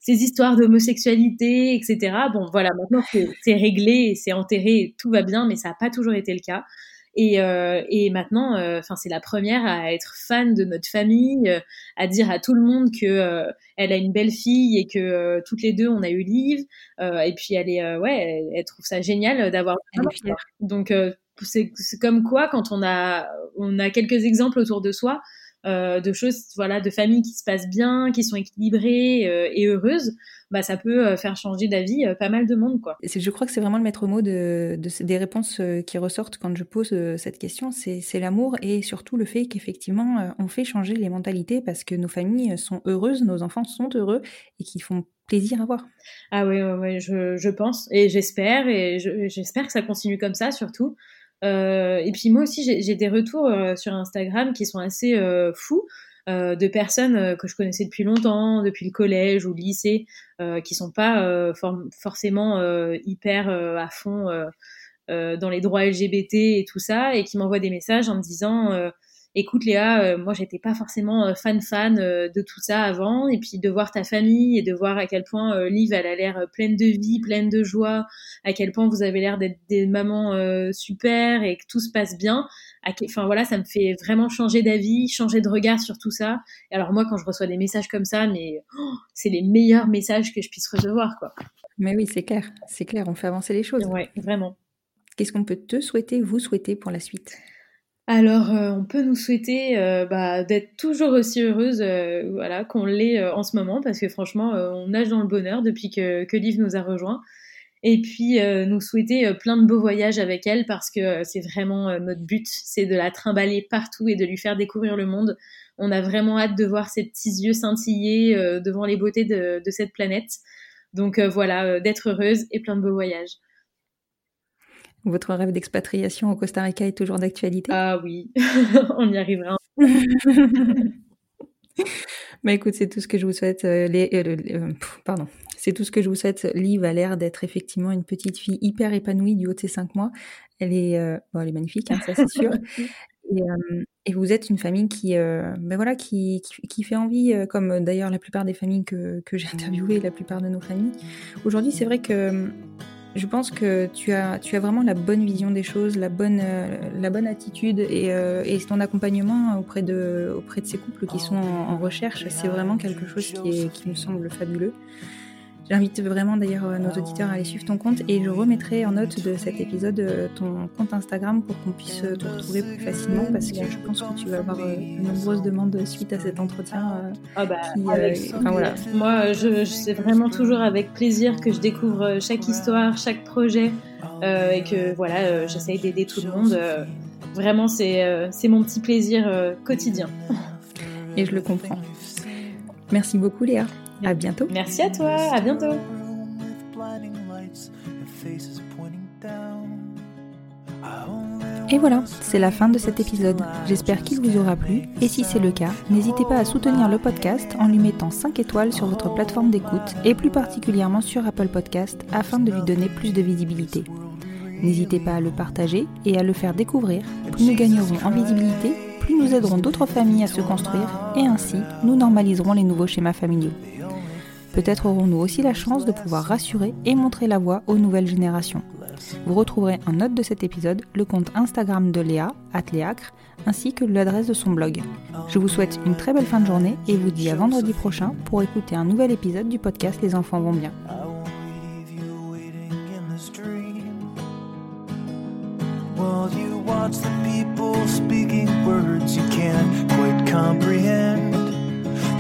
ces histoires d'homosexualité, etc. Bon, voilà, maintenant c'est réglé, c'est enterré, tout va bien, mais ça n'a pas toujours été le cas. Et, euh, et maintenant, euh, enfin, c'est la première à être fan de notre famille, euh, à dire à tout le monde que elle a une belle fille et que toutes les deux on a eu Liv. et puis elle est, ouais, elle, trouve ça génial d'avoir. Donc c'est comme quoi quand on a on a quelques exemples autour de soi, euh, de choses, voilà, de familles qui se passent bien, qui sont équilibrées euh, et heureuses, bah ça peut euh, faire changer d'avis pas mal de monde, quoi. Je crois que c'est vraiment le maître mot de, de, des réponses qui ressortent quand je pose cette question, c'est l'amour et surtout le fait qu'effectivement on fait changer les mentalités parce que nos familles sont heureuses, nos enfants sont heureux et qu'ils font plaisir à voir. Ah oui, ouais, je, je pense et j'espère et j'espère que ça continue comme ça surtout. Euh, et puis moi aussi, j'ai des retours euh, sur Instagram qui sont assez euh, fous. De personnes que je connaissais depuis longtemps, depuis le collège ou le lycée, qui sont pas forcément hyper à fond dans les droits LGBT et tout ça, et qui m'envoient des messages en me disant écoute Léa, euh, moi j'étais pas forcément euh, fan fan euh, de tout ça avant, et puis de voir ta famille et de voir à quel point Liv elle a l'air pleine de vie, pleine de joie, à quel point vous avez l'air d'être des mamans super et que tout se passe bien. Enfin voilà, ça me fait vraiment changer d'avis, changer de regard sur tout ça. Et alors moi quand je reçois des messages comme ça, mais oh, c'est les meilleurs messages que je puisse recevoir quoi. Mais oui, c'est clair, c'est clair, on fait avancer les choses. Ouais, vraiment. Qu'est-ce qu'on peut te souhaiter, vous souhaiter pour la suite? Alors, euh, on peut nous souhaiter euh, bah, d'être toujours aussi heureuse euh, voilà, qu'on l'est en ce moment, parce que franchement, on nage dans le bonheur depuis que, que Liv nous a rejoints. Et puis, nous souhaiter plein de beaux voyages avec elle, parce que c'est vraiment notre but, c'est de la trimballer partout et de lui faire découvrir le monde. On a vraiment hâte de voir ses petits yeux scintiller devant les beautés de, de cette planète. Donc voilà, d'être heureuse et plein de beaux voyages. Votre rêve d'expatriation au Costa Rica est toujours d'actualité? Ah oui, on y arrivera. Mais écoute, c'est tout ce que je vous souhaite. Euh, les, euh, euh, pardon, c'est tout ce que je vous souhaite. Liv a l'air d'être effectivement une petite fille hyper épanouie du haut de ses cinq mois. Elle est, bon, elle est magnifique, hein, ça c'est sûr. Et, et, vous êtes une famille qui, ben voilà, qui, qui, qui, fait envie, comme d'ailleurs la plupart des familles que, que j'ai interviewées, la plupart de nos familles. Aujourd'hui, c'est vrai que je pense que tu as, tu as vraiment la bonne vision des choses, la bonne, euh, la bonne attitude et, euh, et, ton accompagnement auprès de, auprès de ces couples qui sont en, en recherche, c'est vraiment quelque chose qui, est, qui me semble fabuleux. J'invite vraiment d'ailleurs euh, nos auditeurs à aller suivre ton compte et je remettrai en note de cet épisode euh, ton compte Instagram pour qu'on puisse euh, te retrouver plus facilement parce que je pense que tu vas avoir de nombreuses demandes suite à cet entretien. ah bah, enfin, voilà. Moi, je, c'est vraiment toujours avec plaisir que je découvre chaque histoire, chaque projet et que voilà, j'essaye d'aider tout le monde. vraiment, c'est, c'est mon petit plaisir quotidien. Et je le comprends. Merci beaucoup Léa. À bientôt. Merci à toi. À bientôt. Et voilà, c'est la fin de cet épisode. J'espère qu'il vous aura plu. Et si c'est le cas, n'hésitez pas à soutenir le podcast en lui mettant 5 étoiles sur votre plateforme d'écoute et plus particulièrement sur Apple Podcast afin de lui donner plus de visibilité. N'hésitez pas à le partager et à le faire découvrir. Plus nous gagnerons en visibilité, plus nous aiderons d'autres familles à se construire et ainsi nous normaliserons les nouveaux schémas familiaux. Peut-être aurons-nous aussi la chance de pouvoir rassurer et montrer la voie aux nouvelles générations. Vous retrouverez en note de cet épisode le compte Instagram de Léa, Atléacre, ainsi que l'adresse de son blog. Je vous souhaite une très belle fin de journée et vous dis à vendredi prochain pour écouter un nouvel épisode du podcast Les enfants vont bien.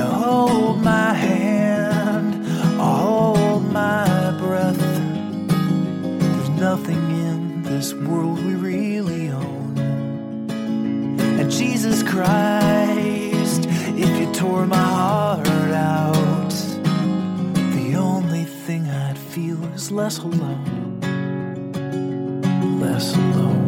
Hold my hand hold my breath. There's nothing in this world we really own. And Jesus Christ, if you tore my heart out, the only thing I'd feel is less alone. Less alone.